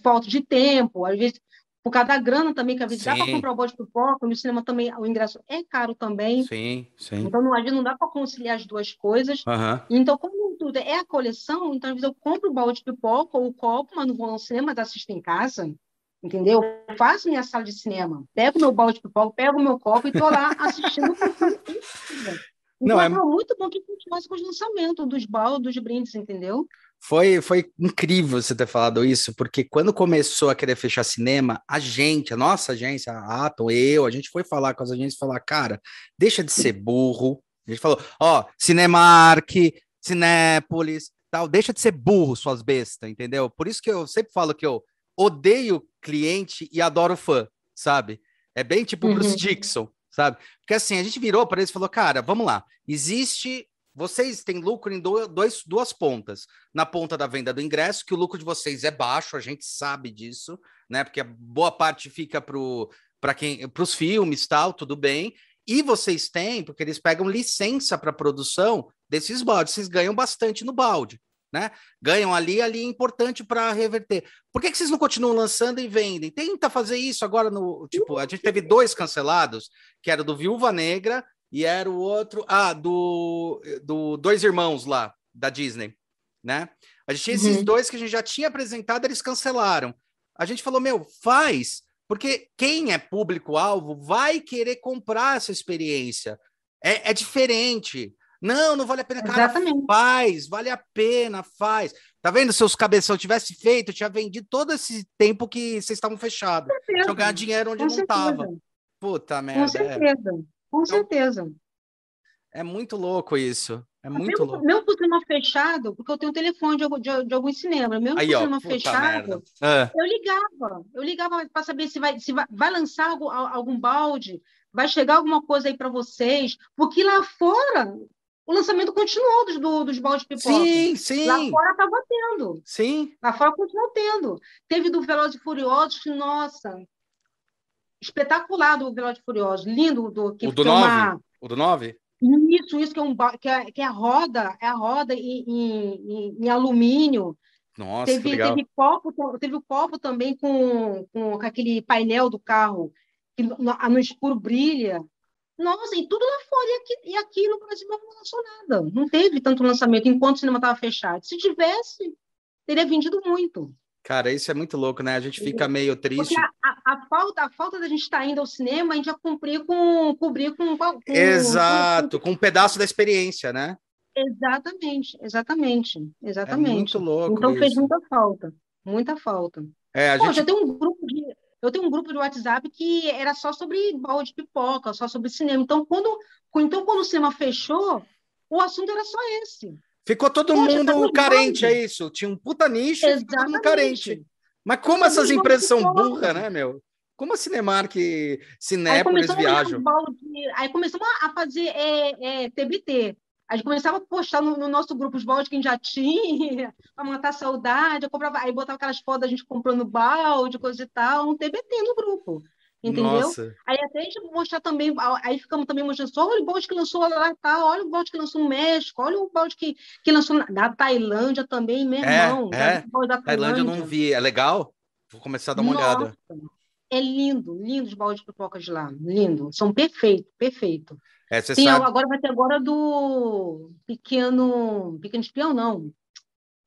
Falta de tempo, às vezes por causa da grana também, que às vezes sim. dá para comprar o balde de pipoca, no cinema também o ingresso é caro também. Sim, sim. Então, não, não dá para conciliar as duas coisas. Uhum. Então, como tudo é a coleção, então às vezes eu compro o balde de pipoca ou o copo, mas não vou no cinema, mas assisto em casa. Entendeu? Eu faço minha sala de cinema, pego meu balde de pipoca, pego meu copo e estou lá assistindo. Então, não, é muito bom que continuasse com os lançamentos dos baldes, dos brindes, entendeu? Foi, foi incrível você ter falado isso, porque quando começou a querer fechar cinema, a gente, a nossa agência, a Atom, eu, a gente foi falar com as agências e falar, cara, deixa de ser burro. A gente falou, ó, Cinemark, Cinépolis, tal, deixa de ser burro, suas bestas, entendeu? Por isso que eu sempre falo que eu odeio cliente e adoro fã, sabe? É bem tipo o Bruce uhum. Dixon, sabe? Porque assim, a gente virou para eles e falou, cara, vamos lá, existe vocês têm lucro em dois, duas pontas. Na ponta da venda do ingresso, que o lucro de vocês é baixo, a gente sabe disso, né? Porque a boa parte fica para quem para os filmes tal, tudo bem. E vocês têm, porque eles pegam licença para produção desses baldes, vocês ganham bastante no balde, né? Ganham ali, ali é importante para reverter. Por que, que vocês não continuam lançando e vendem? Tenta fazer isso agora no. Tipo, a gente teve dois cancelados, que era do Viúva Negra e era o outro, ah, do, do Dois Irmãos lá, da Disney, né? A gente tinha esses uhum. dois que a gente já tinha apresentado, eles cancelaram. A gente falou, meu, faz, porque quem é público-alvo vai querer comprar essa experiência. É, é diferente. Não, não vale a pena. Cara, Exatamente. faz, vale a pena, faz. Tá vendo? Se os cabeção tivesse feito, eu tinha vendido todo esse tempo que vocês estavam fechados. Ganhado dinheiro onde Com não estava. Puta merda. Com é. certeza. É. Com então, certeza. É muito louco isso. É muito mesmo, louco. Mesmo por cinema fechado, porque eu tenho um telefone de, de, de alguns cinemas, mesmo Aí, por cinema fechado, é. eu ligava. Eu ligava para saber se, vai, se vai, vai lançar algum, algum balde, vai chegar alguma coisa aí para vocês, porque lá fora o lançamento continuou dos, do, dos baldes de pipoca. Sim, sim. Lá fora estava tendo. Sim. Lá fora continuou tendo. Teve do Velozes e Furiosos, que, nossa, espetacular do Velozes Furiosos, lindo do que o do 9? Uma... O do 9? Isso, isso que é um que é, que é a roda, é a roda em, em, em alumínio. Nossa, teve, teve copo, teve o copo também com, com aquele painel do carro que no, no escuro brilha. Nossa, e tudo lá fora, e aqui, e aqui no Brasil não lançou nada. Não teve tanto lançamento enquanto o cinema estava fechado. Se tivesse, teria vendido muito. Cara, isso é muito louco, né? A gente fica meio triste. A, a, a, falta, a falta da gente estar tá indo ao cinema, a gente já cumprir com, cobrir com, com Exato, com, com, um pedaço da experiência, né? Exatamente, exatamente, exatamente. É muito louco. Então isso. fez muita falta, muita falta. É, a Pô, gente... eu tenho um grupo de eu tenho um grupo de WhatsApp que era só sobre balde de pipoca, só sobre cinema. Então, quando, então, quando o cinema fechou, o assunto era só esse. Ficou todo Poxa, mundo tá carente, é isso. Tinha um puta nicho e todo mundo carente. Mas como essas empresas são burras, né, meu? Como a Cinemark, Cinépolis viajam? Aí começamos a fazer é, é, TBT. A gente começava a postar no, no nosso grupo os baldes que a gente já tinha, para matar a saudade. Eu comprava, aí botava aquelas fotos da gente comprando balde, coisa e tal, um TBT no grupo. Entendeu? Nossa. Aí até a gente mostrar também, aí ficamos também mostrando só olha o balde que lançou lá, tá, olha o balde que lançou no México, olha o balde que, que lançou na, da Tailândia também, meu é, irmão. É, da Tailândia eu não vi, é legal? Vou começar a dar uma Nossa, olhada. É lindo, lindo os baldes de pipoca de lá, lindo, são perfeitos, perfeito. É, Sim, sabe... agora vai ter agora do pequeno, pequeno espião, não,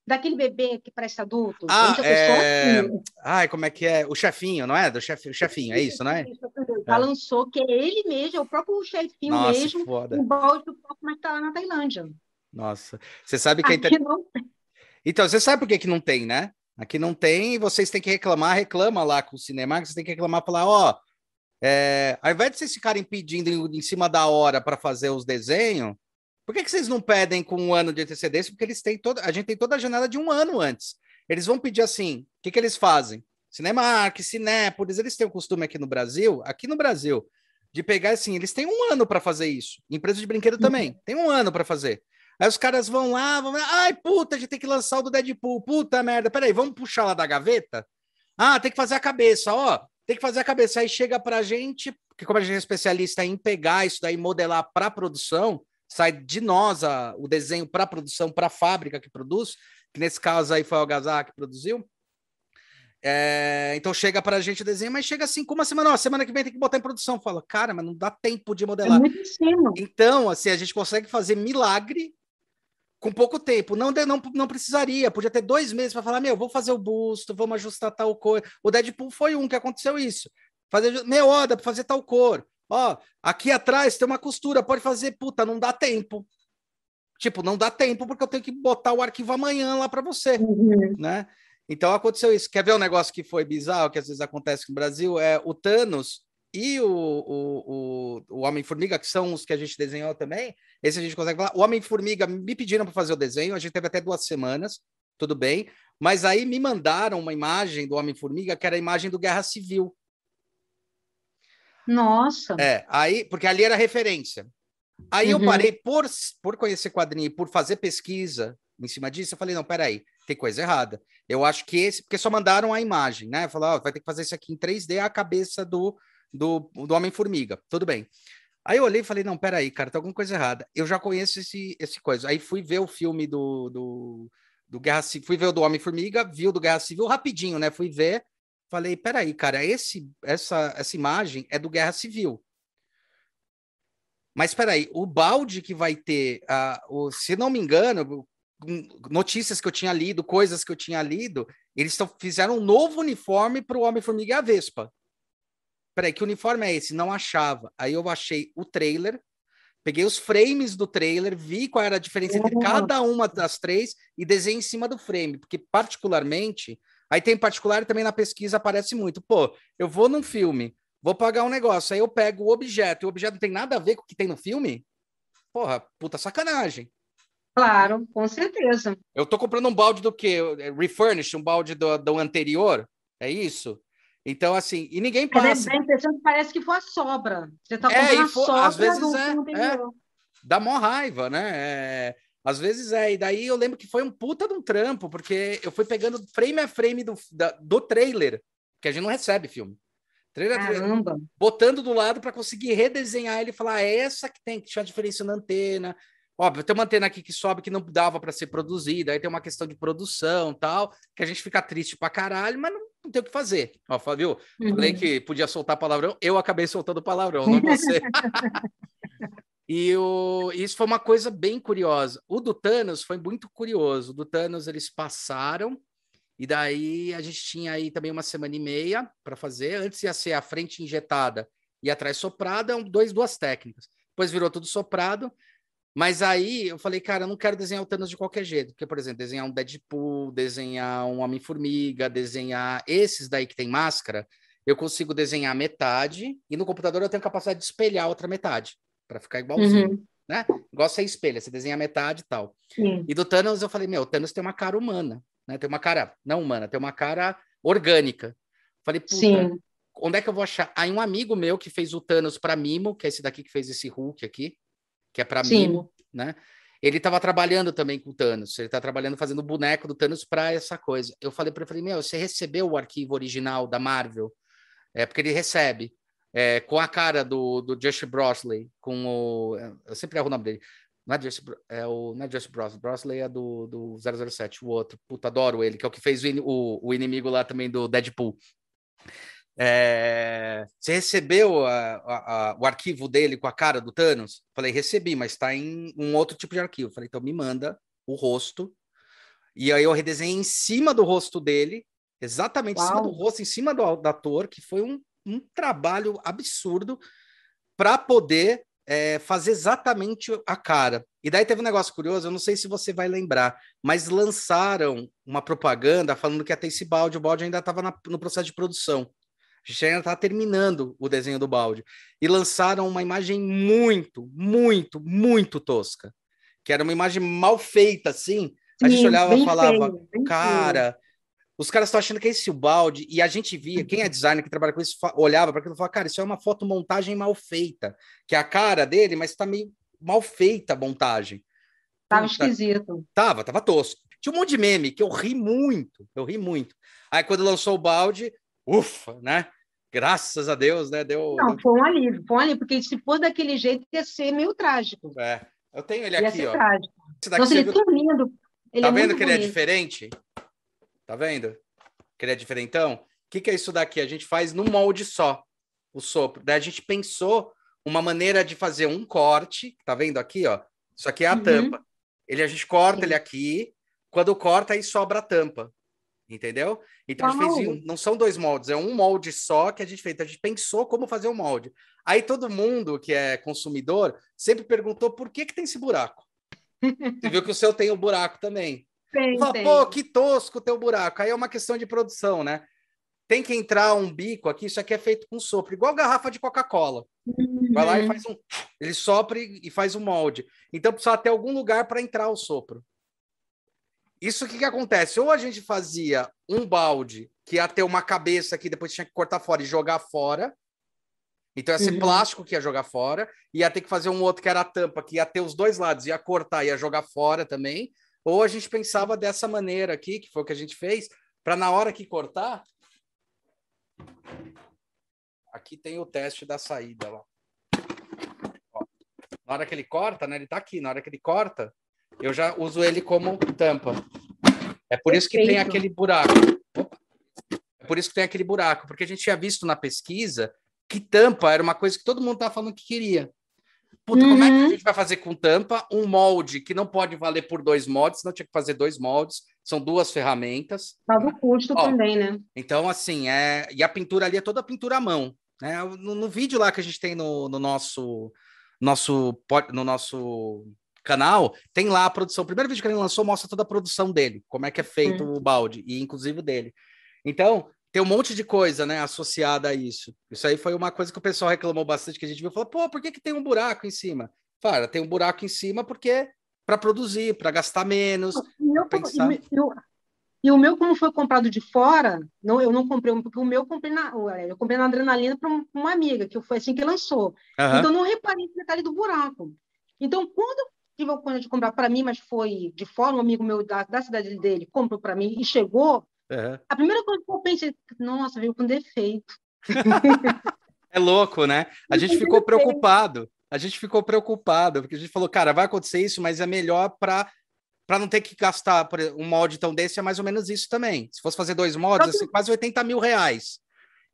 daquele bebê que parece adulto. Ah, é... Assim. Ai, como é que é? O chefinho, não é? Do chef... o chefinho, é isso, não é? Já é. lançou, que é ele mesmo, é o próprio chefinho Nossa, mesmo, foda. o balde do copo, mas tá lá na Tailândia. Nossa, você sabe que... Aqui não... Então, você sabe por que, que não tem, né? Aqui não tem, e vocês têm que reclamar, reclama lá com o cinema, vocês têm que reclamar, falar, ó, oh, é... ao invés de vocês ficarem pedindo em, em cima da hora para fazer os desenhos, por que, que vocês não pedem com um ano de antecedência? Porque eles têm toda, a gente tem toda a janela de um ano antes. Eles vão pedir assim: o que, que eles fazem? Cinemark, Cinépolis, eles têm o costume aqui no Brasil, aqui no Brasil, de pegar assim, eles têm um ano para fazer isso. Empresa de brinquedo uhum. também, tem um ano para fazer. Aí os caras vão lá, vão lá, ai, puta, a gente tem que lançar o do Deadpool, puta merda, peraí, vamos puxar lá da gaveta? Ah, tem que fazer a cabeça, ó, tem que fazer a cabeça. Aí chega pra gente, porque como a gente é especialista em pegar isso daí, modelar para produção, sai de nós a, o desenho para produção, para a fábrica que produz, que nesse caso aí foi o Algazar que produziu. É, então chega para a gente o desenho, mas chega assim com uma semana, ó, semana que vem tem que botar em produção. Fala, cara, mas não dá tempo de modelar. É Então, assim, a gente consegue fazer milagre com pouco tempo. Não, não, não precisaria, podia ter dois meses para falar, meu, vou fazer o busto, vamos ajustar tal cor. O Deadpool foi um que aconteceu isso. Fazer meia hora para fazer tal cor. Ó, aqui atrás tem uma costura, pode fazer, puta, não dá tempo. Tipo, não dá tempo porque eu tenho que botar o arquivo amanhã lá para você, uhum. né? Então aconteceu isso. Quer ver um negócio que foi bizarro, que às vezes acontece no Brasil? É o Thanos e o, o, o, o Homem-Formiga, que são os que a gente desenhou também. Esse a gente consegue falar. O Homem-Formiga me pediram para fazer o desenho, a gente teve até duas semanas, tudo bem. Mas aí me mandaram uma imagem do Homem-Formiga, que era a imagem do Guerra Civil. Nossa! É, aí, porque ali era referência. Aí uhum. eu parei por, por conhecer quadrinho, por fazer pesquisa em cima disso, eu falei, não, peraí, tem coisa errada. Eu acho que esse, porque só mandaram a imagem, né? Falaram, oh, vai ter que fazer isso aqui em 3D, a cabeça do, do, do Homem-Formiga. Tudo bem. Aí eu olhei e falei, não, peraí, cara, tem alguma coisa errada. Eu já conheço esse, esse coisa. Aí fui ver o filme do, do, do Guerra Civil, fui ver o do Homem-Formiga, vi o do Guerra Civil rapidinho, né? Fui ver, falei, peraí, cara, esse, essa, essa imagem é do Guerra Civil. Mas peraí, o balde que vai ter, uh, o, se não me engano, notícias que eu tinha lido, coisas que eu tinha lido, eles fizeram um novo uniforme para o Homem-Formiga e a Vespa. Peraí, que uniforme é esse? Não achava. Aí eu achei o trailer, peguei os frames do trailer, vi qual era a diferença entre cada uma das três e desenhei em cima do frame, porque particularmente, aí tem particular também na pesquisa aparece muito. Pô, eu vou num filme, vou pagar um negócio, aí eu pego o objeto, e o objeto não tem nada a ver com o que tem no filme? Porra, puta sacanagem. Claro, com certeza. Eu tô comprando um balde do quê? Refurnish, um balde do, do anterior? É isso? Então, assim, e ninguém passa. É a impressão que parece que foi a sobra. Você tá é, é, for, sobra às vezes é, é, Dá mó raiva, né? É, às vezes é. E daí eu lembro que foi um puta de um trampo, porque eu fui pegando frame a frame do, da, do trailer, que a gente não recebe filme. Trailer, Caramba. Trailer, botando do lado para conseguir redesenhar ele e falar: ah, é essa que tem que tinha diferença na antena. Óbvio, tem uma antena aqui que sobe que não dava para ser produzida, aí tem uma questão de produção tal, que a gente fica triste pra caralho, mas não não tem o que fazer. Ó, viu? Uhum. Falei que podia soltar palavrão, eu acabei soltando palavrão, não você. e o, isso foi uma coisa bem curiosa. O do Thanos foi muito curioso. O do Thanos eles passaram, e daí a gente tinha aí também uma semana e meia para fazer. Antes ia ser a frente injetada e atrás soprada, dois, duas técnicas. Depois virou tudo soprado. Mas aí eu falei, cara, eu não quero desenhar o Thanos de qualquer jeito. Porque, por exemplo, desenhar um Deadpool, desenhar um Homem-Formiga, desenhar esses daí que tem máscara, eu consigo desenhar metade e no computador eu tenho capacidade de espelhar a outra metade, para ficar igualzinho. Uhum. Né? Igual você espelha, você desenha metade e tal. Sim. E do Thanos eu falei, meu, o Thanos tem uma cara humana, né? Tem uma cara, não humana, tem uma cara orgânica. Falei, puta, Sim. onde é que eu vou achar? Aí um amigo meu que fez o Thanos para Mimo, que é esse daqui que fez esse Hulk aqui, que é para mimo, né? Ele estava trabalhando também com o Thanos, ele está trabalhando fazendo o boneco do Thanos para essa coisa. Eu falei para ele, falei, meu, você recebeu o arquivo original da Marvel? É porque ele recebe é, com a cara do, do Josh Brosley, com o, eu sempre erro o nome dele. Não é Josh, é o, não é Josh Brosley, Brosley é do, do 007, o outro. Puta, adoro ele, que é o que fez o, o, o inimigo lá também do Deadpool. É, você recebeu a, a, a, o arquivo dele com a cara do Thanos? Falei, recebi, mas está em um outro tipo de arquivo. Falei, então me manda o rosto. E aí eu redesenhei em cima do rosto dele, exatamente Uau. em cima do rosto, em cima do, do ator, que foi um, um trabalho absurdo para poder é, fazer exatamente a cara. E daí teve um negócio curioso, eu não sei se você vai lembrar, mas lançaram uma propaganda falando que até esse balde, o balde ainda estava no processo de produção. A gente ainda está terminando o desenho do balde. E lançaram uma imagem muito, muito, muito tosca. Que era uma imagem mal feita, assim. A gente olhava e falava, feio, cara, feio. os caras estão achando que é esse o balde. E a gente via, quem é designer que trabalha com isso, olhava para aquilo e falava, cara, isso é uma fotomontagem mal feita. Que é a cara dele, mas está meio mal feita a montagem. Tava esquisito. Tava, tava tosco. Tinha um monte de meme que eu ri muito, eu ri muito. Aí quando lançou o balde, ufa, né? Graças a Deus, né? Deu. Não, foi um alívio, foi um alívio, porque se for daquele jeito ia ser meio trágico. É. Eu tenho ele ia aqui, ó. Trágico. Nossa, ele é tão lindo. Ele tá é vendo que bonito. ele é diferente? Tá vendo? Que ele é diferentão? O que, que é isso daqui? A gente faz num molde só, o sopro. Daí a gente pensou uma maneira de fazer um corte, tá vendo aqui, ó? Isso aqui é a uhum. tampa. Ele a gente corta Sim. ele aqui, quando corta aí sobra a tampa. Entendeu? Então a gente fez, não são dois moldes, é um molde só que a gente fez. Então, a gente pensou como fazer o um molde. Aí todo mundo que é consumidor sempre perguntou por que, que tem esse buraco. Você viu que o seu tem o um buraco também. Tem, Fala, tem. Pô, que tosco o teu buraco. Aí é uma questão de produção, né? Tem que entrar um bico aqui, isso aqui é feito com sopro, igual garrafa de Coca-Cola. Uhum. Vai lá e uhum. faz um. Ele sopra e faz um molde. Então precisa ter algum lugar para entrar o sopro. Isso o que, que acontece? Ou a gente fazia um balde que ia ter uma cabeça que depois tinha que cortar fora e jogar fora. Então ia ser uhum. plástico que ia jogar fora, ia ter que fazer um outro que era a tampa, que ia ter os dois lados, ia cortar, ia jogar fora também. Ou a gente pensava dessa maneira aqui, que foi o que a gente fez, para na hora que cortar. Aqui tem o teste da saída lá. Ó, na hora que ele corta, né? Ele tá aqui, na hora que ele corta, eu já uso ele como tampa. É por isso que tem aquele buraco. Opa. É por isso que tem aquele buraco, porque a gente tinha visto na pesquisa que tampa era uma coisa que todo mundo estava falando que queria. Puta, uhum. como é que a uhum. gente vai fazer com tampa um molde que não pode valer por dois moldes, não tinha que fazer dois moldes, são duas ferramentas. Faz o custo Ó, também, né? Então, assim, é... e a pintura ali é toda pintura à mão. Né? No, no vídeo lá que a gente tem no, no nosso, nosso, no nosso canal, tem lá a produção. O primeiro vídeo que ele lançou mostra toda a produção dele, como é que é feito hum. o balde, e inclusive o dele. Então, tem um monte de coisa, né, associada a isso. Isso aí foi uma coisa que o pessoal reclamou bastante, que a gente viu, falou, pô, por que, que tem um buraco em cima? Fala, tem um buraco em cima porque para produzir, para gastar menos. Meu, pensar... eu, e o meu, como foi comprado de fora, não, eu não comprei, porque o meu eu comprei na, eu comprei na adrenalina para uma amiga, que foi assim que lançou. Uhum. Então, não reparei no detalhe do buraco. Então, quando tive a oportunidade de comprar para mim, mas foi de fora, um amigo meu da, da cidade dele comprou para mim e chegou. Uhum. A primeira coisa que eu pensei, nossa, veio com defeito. é louco, né? A gente ficou preocupado. A gente ficou preocupado, porque a gente falou, cara, vai acontecer isso, mas é melhor para para não ter que gastar por um molde tão desse, é mais ou menos isso também. Se fosse fazer dois moldes, ser quase 80 mil reais.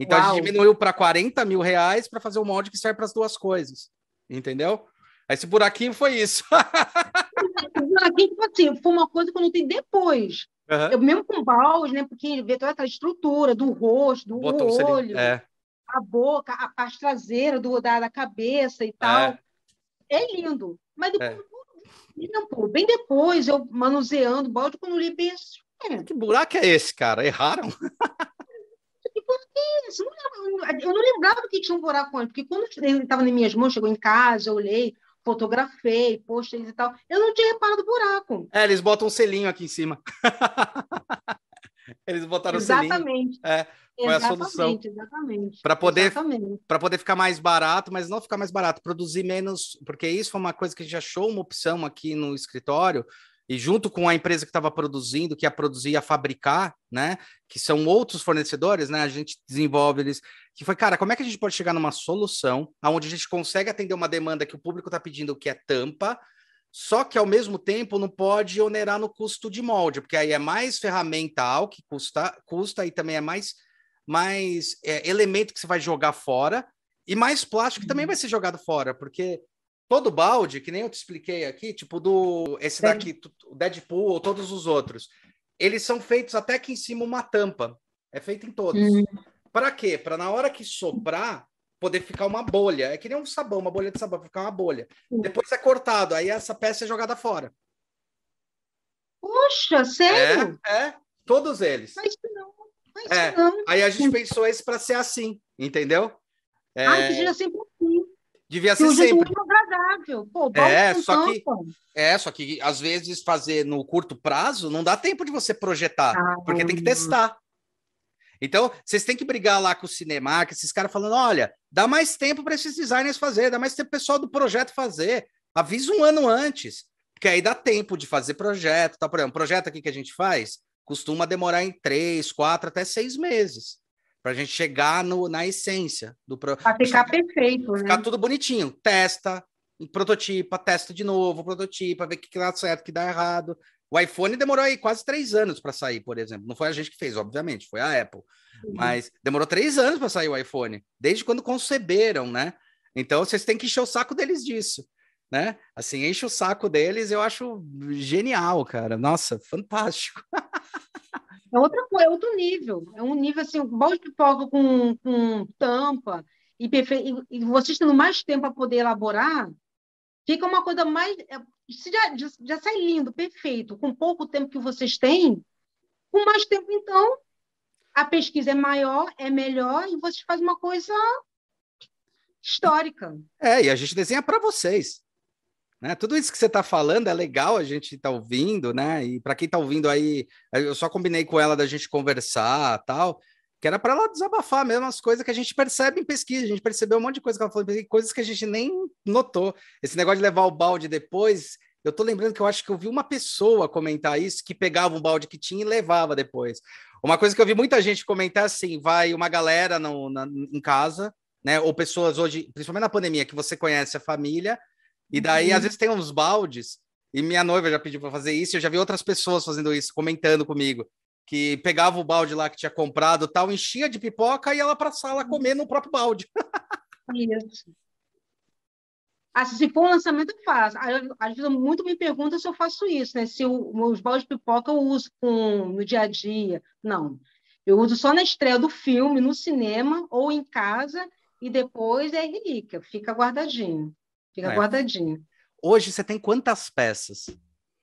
Então Uau. a gente diminuiu para 40 mil reais para fazer um molde que serve para as duas coisas. Entendeu? Esse buraquinho foi isso. o buraquinho, tipo assim, foi uma coisa que eu notei depois. Uhum. Eu mesmo com balde, né? Porque vê toda aquela estrutura do rosto, do Botou olho, é. a boca, a parte traseira do, da, da cabeça e tal. É, é lindo. Mas depois, é. não, pô, bem depois, eu manuseando o balde, quando eu li bem assim, é. Que buraco é esse, cara? Erraram? Eu não lembrava que tinha um buraco antes, porque quando ele estava nas minhas mãos, chegou em casa, eu olhei, fotografei, postei e tal. Eu não tinha reparado o buraco. É, eles botam um selinho aqui em cima. eles botaram exatamente. o selinho. É, foi exatamente, a solução. Exatamente. Para poder, para poder ficar mais barato, mas não ficar mais barato, produzir menos, porque isso foi uma coisa que a gente achou uma opção aqui no escritório e junto com a empresa que estava produzindo, que ia produzir, ia fabricar, né? Que são outros fornecedores, né? A gente desenvolve eles. Que foi, cara, como é que a gente pode chegar numa solução onde a gente consegue atender uma demanda que o público está pedindo, que é tampa, só que ao mesmo tempo não pode onerar no custo de molde, porque aí é mais ferramental que custa, custa e também é mais, mais é, elemento que você vai jogar fora e mais plástico que também uhum. vai ser jogado fora, porque todo balde, que nem eu te expliquei aqui, tipo do esse daqui, o Deadpool ou todos os outros, eles são feitos até aqui em cima uma tampa. É feito em todos. Hum. Para quê? Para na hora que soprar poder ficar uma bolha. É que nem um sabão, uma bolha de sabão, ficar uma bolha. Hum. Depois é cortado, aí essa peça é jogada fora. Poxa, sério? É, é todos eles. Mas não, mas é. não. Aí a gente pensou esse para ser assim, entendeu? É... Ah, que seja sempre. Devia ser sempre. É agradável. Pô, é, só que é, só que às vezes fazer no curto prazo não dá tempo de você projetar, ah, porque tem que testar. Então, vocês têm que brigar lá com o cinema, que esses caras falando, olha, dá mais tempo para esses designers fazer, dá mais tempo pro pessoal do projeto fazer. Avisa um ano antes. Porque aí dá tempo de fazer projeto, tá? Por exemplo, um projeto aqui que a gente faz costuma demorar em três, quatro, até seis meses para a gente chegar no, na essência do projeto. Para ficar perfeito, né? Ficar tudo bonitinho. Testa, prototipa, testa de novo, prototipa, ver o que, que dá certo, o que dá errado. O iPhone demorou aí quase três anos para sair, por exemplo. Não foi a gente que fez, obviamente, foi a Apple. Uhum. Mas demorou três anos para sair o iPhone, desde quando conceberam, né? Então vocês têm que encher o saco deles disso, né? Assim, enche o saco deles, eu acho genial, cara. Nossa, fantástico. É outra é outro nível. É um nível assim, balde de pipoca com, com tampa e, e, e vocês tendo mais tempo para poder elaborar, fica uma coisa mais. É, já, já, já sai lindo, perfeito. Com pouco tempo que vocês têm, com mais tempo, então, a pesquisa é maior, é melhor, e vocês fazem uma coisa histórica. É, e a gente desenha para vocês. Né? Tudo isso que você está falando é legal, a gente está ouvindo, né? E para quem está ouvindo aí, eu só combinei com ela da gente conversar tal, que era para ela desabafar mesmo as coisas que a gente percebe em pesquisa. A gente percebeu um monte de coisa que ela falou, coisas que a gente nem notou. Esse negócio de levar o balde depois, eu tô lembrando que eu acho que eu vi uma pessoa comentar isso, que pegava um balde que tinha e levava depois. Uma coisa que eu vi muita gente comentar assim, vai uma galera no, na, em casa, né? Ou pessoas hoje, principalmente na pandemia, que você conhece a família, e daí uhum. às vezes tem uns baldes, e minha noiva já pediu para fazer isso, eu já vi outras pessoas fazendo isso, comentando comigo, que pegava o balde lá que tinha comprado, tal, enchia de pipoca e ela para a sala comer no próprio balde. Isso. Ah, se for um lançamento, eu faço. Às vezes, muito me perguntam se eu faço isso, né? Se o, os baldes de pipoca eu uso com, no dia a dia. Não. Eu uso só na estreia do filme, no cinema ou em casa, e depois é relíquia, fica guardadinho. Fica é. guardadinho. Hoje você tem quantas peças?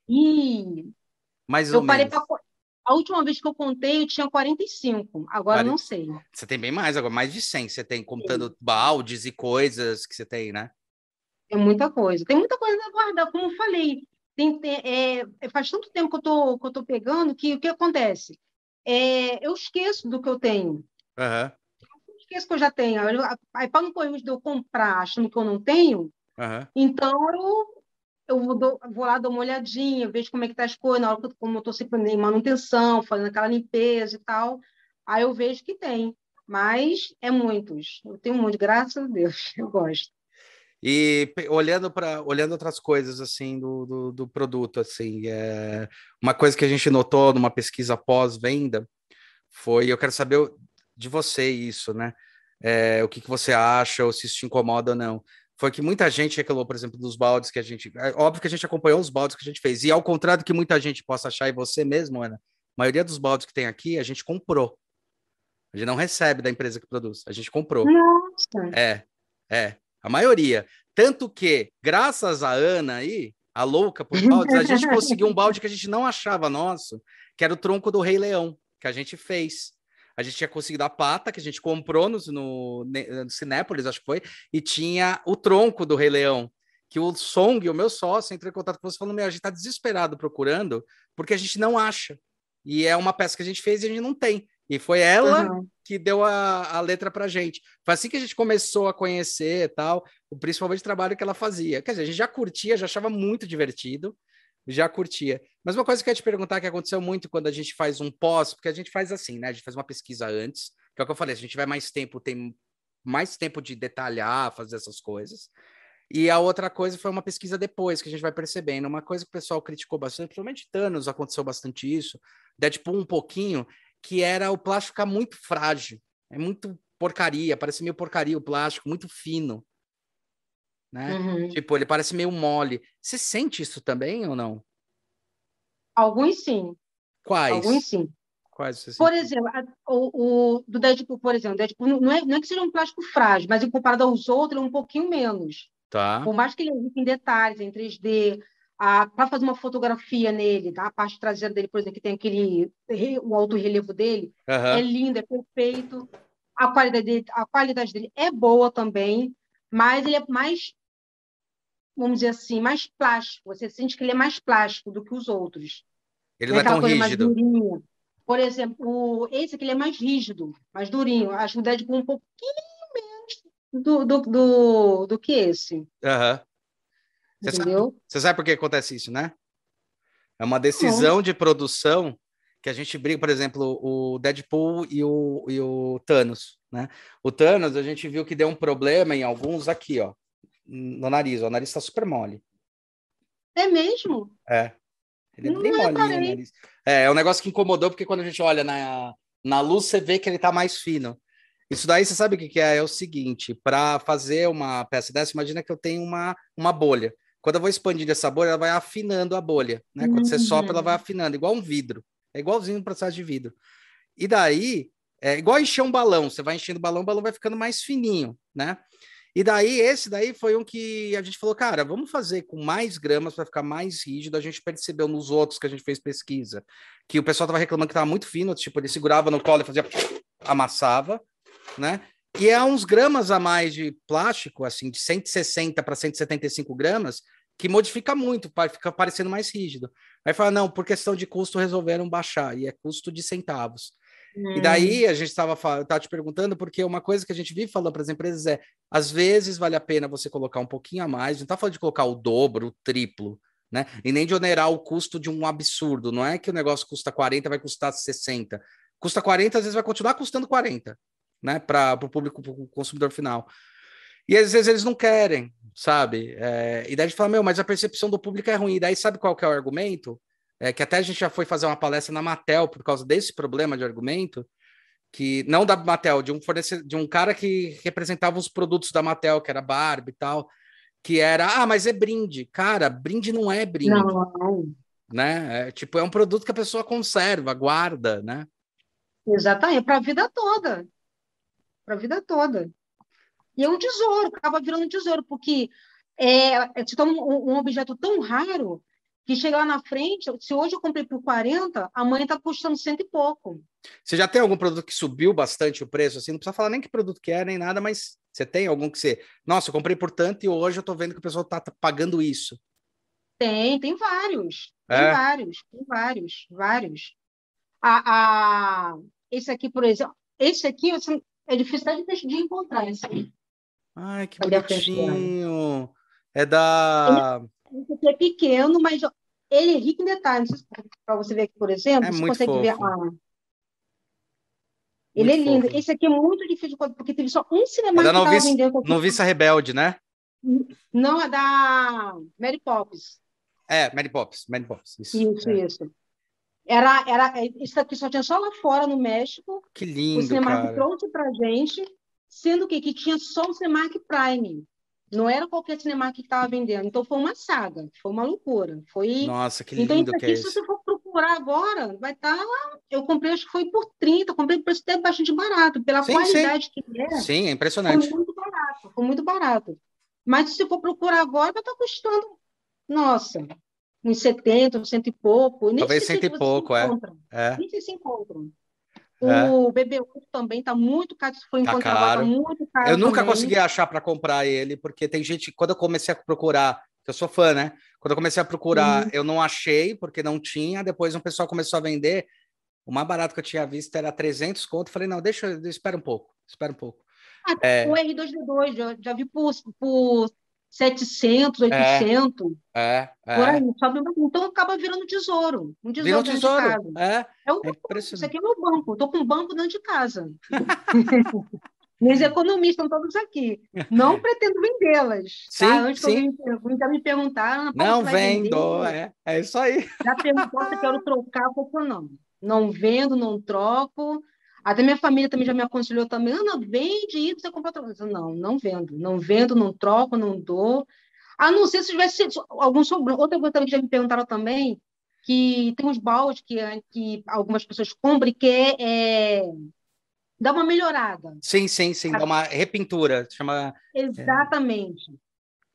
E mais ou menos. Pra... A última vez que eu contei, eu tinha 45. Agora 40... não sei. Você tem bem mais, agora mais de 100. Você tem contando Sim. baldes e coisas que você tem, né? Tem muita coisa. Tem muita coisa a guardar, como eu falei. Tem, é, é, faz tanto tempo que eu tô, que eu tô pegando que o que acontece? É, eu esqueço do que eu tenho. Uhum. Eu esqueço que eu já tenho. Aí, para não correr de eu comprar achando que eu não tenho, uhum. então eu, eu vou, vou, lá, dou uma olhadinha, vejo como é que tá as coisas, na hora que eu, como eu estou sempre em manutenção, fazendo aquela limpeza e tal, aí eu vejo que tem. Mas é muitos. Eu tenho muito, graças a Deus, eu gosto. E olhando para olhando outras coisas assim do, do, do, produto, assim, é, uma coisa que a gente notou numa pesquisa pós-venda foi, eu quero saber de você isso, né? É, o que, que você acha, ou se isso te incomoda ou não. Foi que muita gente reclamou, por exemplo, dos baldes que a gente. É, óbvio que a gente acompanhou os baldes que a gente fez. E ao contrário do que muita gente possa achar, e você mesmo, Ana, a maioria dos baldes que tem aqui, a gente comprou. A gente não recebe da empresa que produz, a gente comprou. Nossa. É, é. A maioria. Tanto que, graças a Ana aí, a louca por baldes, a gente conseguiu um balde que a gente não achava nosso, que era o tronco do Rei Leão, que a gente fez. A gente tinha conseguido a pata, que a gente comprou no, no, no Cinépolis, acho que foi, e tinha o tronco do Rei Leão. Que o Song, o meu sócio, entrou em contato com você falando: Meu, a gente está desesperado procurando, porque a gente não acha. E é uma peça que a gente fez e a gente não tem. E foi ela uhum. que deu a, a letra pra gente. Foi assim que a gente começou a conhecer tal, principalmente o trabalho que ela fazia. Quer dizer, a gente já curtia, já achava muito divertido, já curtia. Mas uma coisa que eu ia te perguntar que aconteceu muito quando a gente faz um pós, porque a gente faz assim, né? A gente faz uma pesquisa antes, que é o que eu falei, se a gente tiver mais tempo, tem mais tempo de detalhar, fazer essas coisas. E a outra coisa foi uma pesquisa depois, que a gente vai percebendo. Uma coisa que o pessoal criticou bastante, principalmente Thanos, aconteceu bastante isso. Deadpool um pouquinho, que era o plástico ficar muito frágil. É muito porcaria, parece meio porcaria o plástico, muito fino. Né? Uhum. Tipo, ele parece meio mole. Você sente isso também ou não? Alguns sim. Quais? Alguns sim. Quais você Por exemplo, a, o, o, do Deadpool, por exemplo, Deadpool não é, não é que seja um plástico frágil, mas comparado aos outros, é um pouquinho menos. Tá. Por mais que ele em detalhes, em 3D, para fazer uma fotografia nele, tá? a parte traseira dele, por exemplo, que tem aquele o alto relevo dele, uhum. é lindo, é perfeito. A qualidade, dele, a qualidade dele é boa também, mas ele é mais, vamos dizer assim, mais plástico. Você sente que ele é mais plástico do que os outros. Ele não é, tão rígido. Por exemplo, esse aqui ele é mais rígido, mais durinho. Acho que o Deadpool um pouquinho menos do, do, do, do que esse. Aham. Uhum. Você sabe, você sabe por que acontece isso, né? É uma decisão de produção que a gente briga, por exemplo, o Deadpool e o, e o Thanos, né? O Thanos, a gente viu que deu um problema em alguns aqui, ó, no nariz. Ó, o nariz tá super mole. É mesmo? É. Ele é Não bem molinho o nariz. É, é um negócio que incomodou, porque quando a gente olha na, na luz, você vê que ele tá mais fino. Isso daí, você sabe o que, que é? É o seguinte, para fazer uma peça dessa, imagina que eu tenho uma, uma bolha. Quando eu vou expandindo essa bolha, ela vai afinando a bolha, né? Quando uhum. você sopra, ela vai uhum. afinando, igual um vidro. É igualzinho no processo de vidro. E daí, é igual encher um balão. Você vai enchendo o balão, o balão vai ficando mais fininho, né? E daí, esse daí foi um que a gente falou, cara, vamos fazer com mais gramas para ficar mais rígido. A gente percebeu nos outros que a gente fez pesquisa, que o pessoal tava reclamando que tava muito fino, tipo, ele segurava no colo e fazia, amassava né? E é uns gramas a mais de plástico, assim, de 160 para 175 gramas, que modifica muito, fica parecendo mais rígido. Aí fala, não, por questão de custo resolveram baixar, e é custo de centavos. Hum. E daí a gente estava te perguntando, porque uma coisa que a gente vive falando para as empresas é: às vezes vale a pena você colocar um pouquinho a mais, não está falando de colocar o dobro, o triplo, né? E nem de onerar o custo de um absurdo. Não é que o negócio custa 40, vai custar 60. Custa 40, às vezes vai continuar custando 40 né, para o público, para o consumidor final. E às vezes eles não querem, sabe? É, e daí a gente fala, meu, mas a percepção do público é ruim. E daí sabe qual que é o argumento? É que até a gente já foi fazer uma palestra na Matel por causa desse problema de argumento, que não da Matel, de um fornecedor, de um cara que representava os produtos da Matel, que era Barbie e tal, que era, ah, mas é brinde. Cara, brinde não é brinde. Não. Né? É, tipo, é um produto que a pessoa conserva, guarda, né? Exatamente, para a vida toda para a vida toda. E é um tesouro, acaba virando um tesouro, porque é, é um, um objeto tão raro que chega lá na frente, se hoje eu comprei por 40, amanhã está custando cento e pouco. Você já tem algum produto que subiu bastante o preço? Assim, não precisa falar nem que produto que é, nem nada, mas você tem algum que você. Nossa, eu comprei por tanto e hoje eu estou vendo que o pessoal está pagando isso. Tem, tem vários. Tem é? vários, tem vários, vários. A, a, esse aqui, por exemplo, esse aqui, é difícil até de, encontrar esse aí. Ai, que bonitinho. É da. Esse aqui é pequeno, mas ele é rico em detalhes. Para você ver aqui, por exemplo, é você consegue fofo. ver. Ah, ele é lindo. Fofo. Esse aqui é muito difícil, porque teve só um cinema é que estava vendendo. Noviça Rebelde, né? Não, é da Mary Poppins. É, Mary Poppins. Mary Poppins. Isso, isso. É. isso. Era, era, isso aqui só tinha só lá fora, no México. Que lindo, O Cinemark trouxe pra gente, sendo que, que tinha só o Cinemark Prime. Não era qualquer Cinemark que estava vendendo. Então, foi uma saga, foi uma loucura. Foi... Nossa, que então, lindo então, isso aqui, que é se você for procurar agora, vai estar... Tá... Eu comprei, acho que foi por 30, comprei por preço até bastante barato, pela sim, qualidade sim. que é. Sim, é impressionante. Foi muito barato, foi muito barato. Mas se você for procurar agora, vai estar tá custando... Nossa, uns 70, uns cento e pouco. Nem Talvez cento e pouco, é. é. Nem se encontram. É. O BB8 também está muito caro, for tá encontrar caro. Tá muito caro. Eu nunca também. consegui achar para comprar ele, porque tem gente, quando eu comecei a procurar, eu sou fã, né? Quando eu comecei a procurar, uhum. eu não achei, porque não tinha. Depois um pessoal começou a vender. O mais barato que eu tinha visto era 300 conto. Falei, não, deixa, espera um pouco, espera um pouco. Ah, é... O R2D2, já, já vi por, por 700, 800. É, é. Por aí, sabe? Então acaba virando tesouro. Um tesouro. Um tesouro. É, é, um, é Isso aqui é meu banco. Estou com um banco dentro de casa. Meus economistas estão todos aqui. Não pretendo vendê-las. Tá? Sim, tá? Antes sim. que eu já me perguntaram. Não vendo, é, é isso aí. Já perguntou se eu quero trocar, ou não. Não vendo, não troco. Até minha família também já me aconselhou também, Ana, vende isso, você compra outra coisa. Não, não vendo. Não vendo, não troco, não dou. A não ser se tivesse algum sobrando. Outra coisa também que já me perguntaram também, que tem uns baldes que, que algumas pessoas compram e quer é, dar uma melhorada. Sim, sim, sim, dar uma repintura. Chama... Exatamente.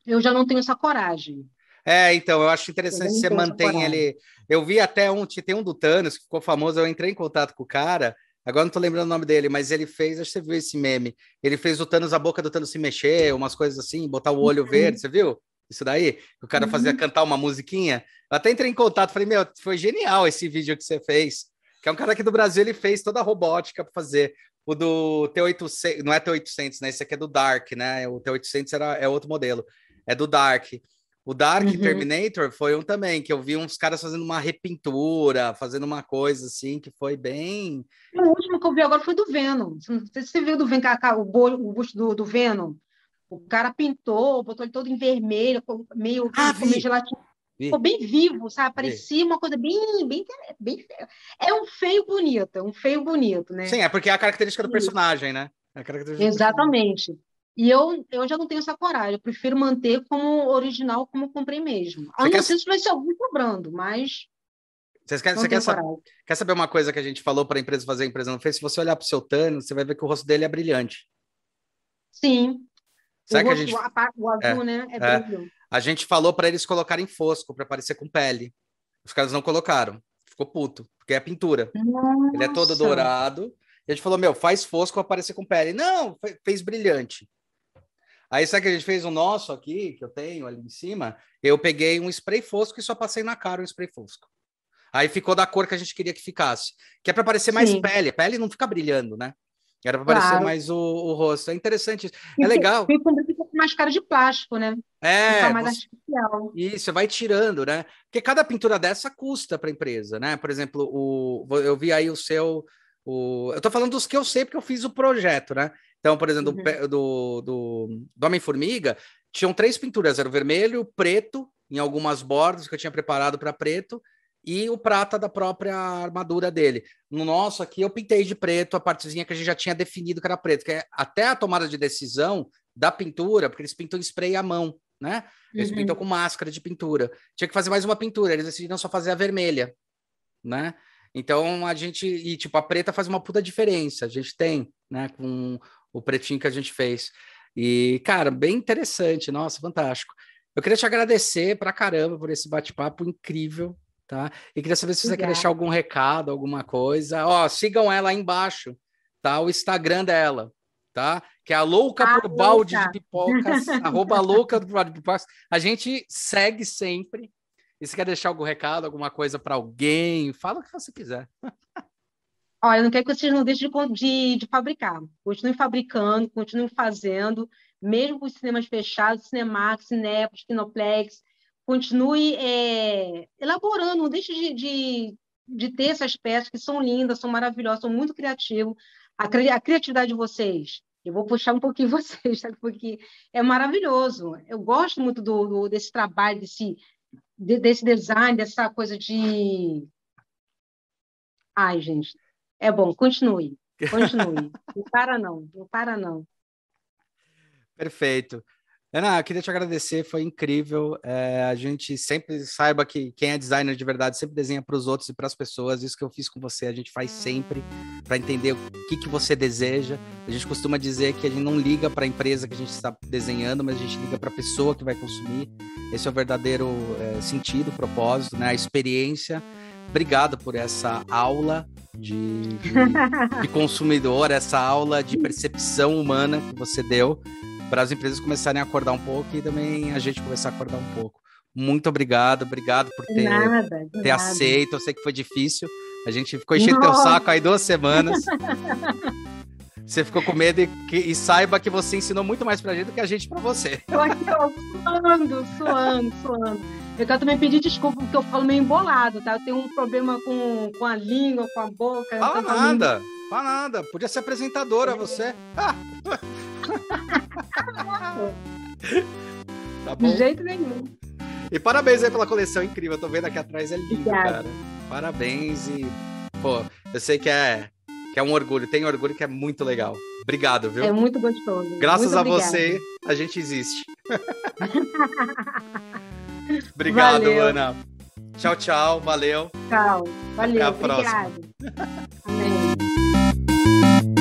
É... Eu já não tenho essa coragem. É, então, eu acho interessante você manter ele. Eu vi até um, tem um do Thanos que ficou famoso, eu entrei em contato com o cara, Agora não tô lembrando o nome dele, mas ele fez, acho que você viu esse meme. Ele fez o Thanos, a boca do Thanos se mexer, umas coisas assim, botar o olho uhum. verde, você viu? Isso daí? O cara uhum. fazia cantar uma musiquinha. Eu até entrei em contato, falei, meu, foi genial esse vídeo que você fez. Que é um cara aqui do Brasil, ele fez toda a robótica para fazer. O do T800, não é T800, né? Esse aqui é do Dark, né? O T800 era, é outro modelo. É do Dark. O Dark uhum. Terminator foi um também, que eu vi uns caras fazendo uma repintura, fazendo uma coisa assim, que foi bem. O último que eu vi agora foi do Venom. Não sei se você viu do Venom, o busto do, do Venom. O cara pintou, botou ele todo em vermelho, meio, ah, meio gelatina. Ficou bem vivo, sabe? Parecia uma coisa bem, bem, bem. É um feio bonito, é um feio bonito, né? Sim, é porque é a característica do personagem, né? É Exatamente. E eu, eu já não tenho essa coragem, eu prefiro manter como original, como comprei mesmo. A não quer... ser se vai ser algum cobrando, mas. Você, quer, você quer, saber, quer, saber, uma coisa que a gente falou para a empresa fazer a empresa não fez? Se você olhar para o seu Thanos, você vai ver que o rosto dele é brilhante. Sim. O, rosto, gente... o azul, é, né? É, é. A gente falou para eles colocarem fosco para parecer com pele. Os caras não colocaram. Ficou puto, porque é pintura. Nossa. Ele é todo dourado. E a gente falou: Meu, faz fosco para parecer com pele. Não, fez brilhante. Aí sabe que a gente fez o nosso aqui, que eu tenho ali em cima? Eu peguei um spray fosco e só passei na cara um spray fosco. Aí ficou da cor que a gente queria que ficasse. Que é para parecer mais Sim. pele. A pele não fica brilhando, né? Era para claro. parecer mais o, o, rosto. É interessante. É legal. Fica mais cara de plástico, né? É. Fica mais você... artificial. Isso, vai tirando, né? Porque cada pintura dessa custa para a empresa, né? Por exemplo, o... eu vi aí o seu. O... Eu tô falando dos que eu sei porque eu fiz o projeto, né? Então, por exemplo, uhum. do, do, do Homem-Formiga, tinham três pinturas: era o vermelho, o preto, em algumas bordas que eu tinha preparado para preto, e o prata da própria armadura dele. No nosso aqui, eu pintei de preto a partezinha que a gente já tinha definido que era preto, que é até a tomada de decisão da pintura, porque eles pintam em spray à mão, né? Eles uhum. pintam com máscara de pintura. Tinha que fazer mais uma pintura, eles decidiram só fazer a vermelha, né? Então a gente, e tipo, a preta faz uma puta diferença. A gente tem, né, com o pretinho que a gente fez. E, cara, bem interessante, nossa, fantástico. Eu queria te agradecer pra caramba por esse bate-papo incrível, tá? E queria saber se você quer deixar algum recado, alguma coisa. Ó, sigam ela aí embaixo, tá? O Instagram dela, tá? Que é a louca a por louca. balde de pipocas, arroba louca por balde de pipocas. A gente segue sempre. E se quer deixar algum recado, alguma coisa para alguém, fala o que você quiser. Olha, não quero que vocês não deixem de, de, de fabricar. Continuem fabricando, continuem fazendo, mesmo com os cinemas fechados, Cinemax, Cinepolis, Kinoplex, continue é, elaborando, não deixe de, de, de, ter essas peças que são lindas, são maravilhosas, são muito criativas. A, a criatividade de vocês, eu vou puxar um pouquinho vocês, tá? porque é maravilhoso. Eu gosto muito do, do desse trabalho, desse, desse design, dessa coisa de. Ai, gente, é bom, continue. Continue. não para não, não para não. Perfeito. Ana, eu queria te agradecer, foi incrível. É, a gente sempre saiba que quem é designer de verdade sempre desenha para os outros e para as pessoas. Isso que eu fiz com você, a gente faz sempre para entender o que, que você deseja. A gente costuma dizer que a gente não liga para a empresa que a gente está desenhando, mas a gente liga para a pessoa que vai consumir. Esse é o verdadeiro é, sentido, propósito, né? a experiência. Obrigado por essa aula de, de, de consumidor, essa aula de percepção humana que você deu para as empresas começarem a acordar um pouco e também a gente começar a acordar um pouco. Muito obrigado, obrigado por ter, nada, ter nada. aceito. Eu sei que foi difícil. A gente ficou enchendo teu saco aí duas semanas. Você ficou com medo e, e, saiba que você ensinou muito mais pra gente do que a gente pra você. Eu aqui, ó, suando, suando, suando. Eu quero também pedir desculpa porque eu falo meio embolado, tá? Eu tenho um problema com, com a língua, com a boca. Fala nada, fala nada. Podia ser apresentadora, você. Ah. tá bom? De jeito nenhum. E parabéns aí pela coleção incrível. Eu tô vendo aqui atrás, é lindo, Obrigada. cara. Parabéns e, pô, eu sei que é, que é um orgulho. Tenho orgulho que é muito legal. Obrigado, viu? É muito gostoso. Graças muito a você, a gente existe. Obrigado, valeu. Ana. Tchau, tchau. Valeu. Tchau. Valeu. Até a próxima. Amém.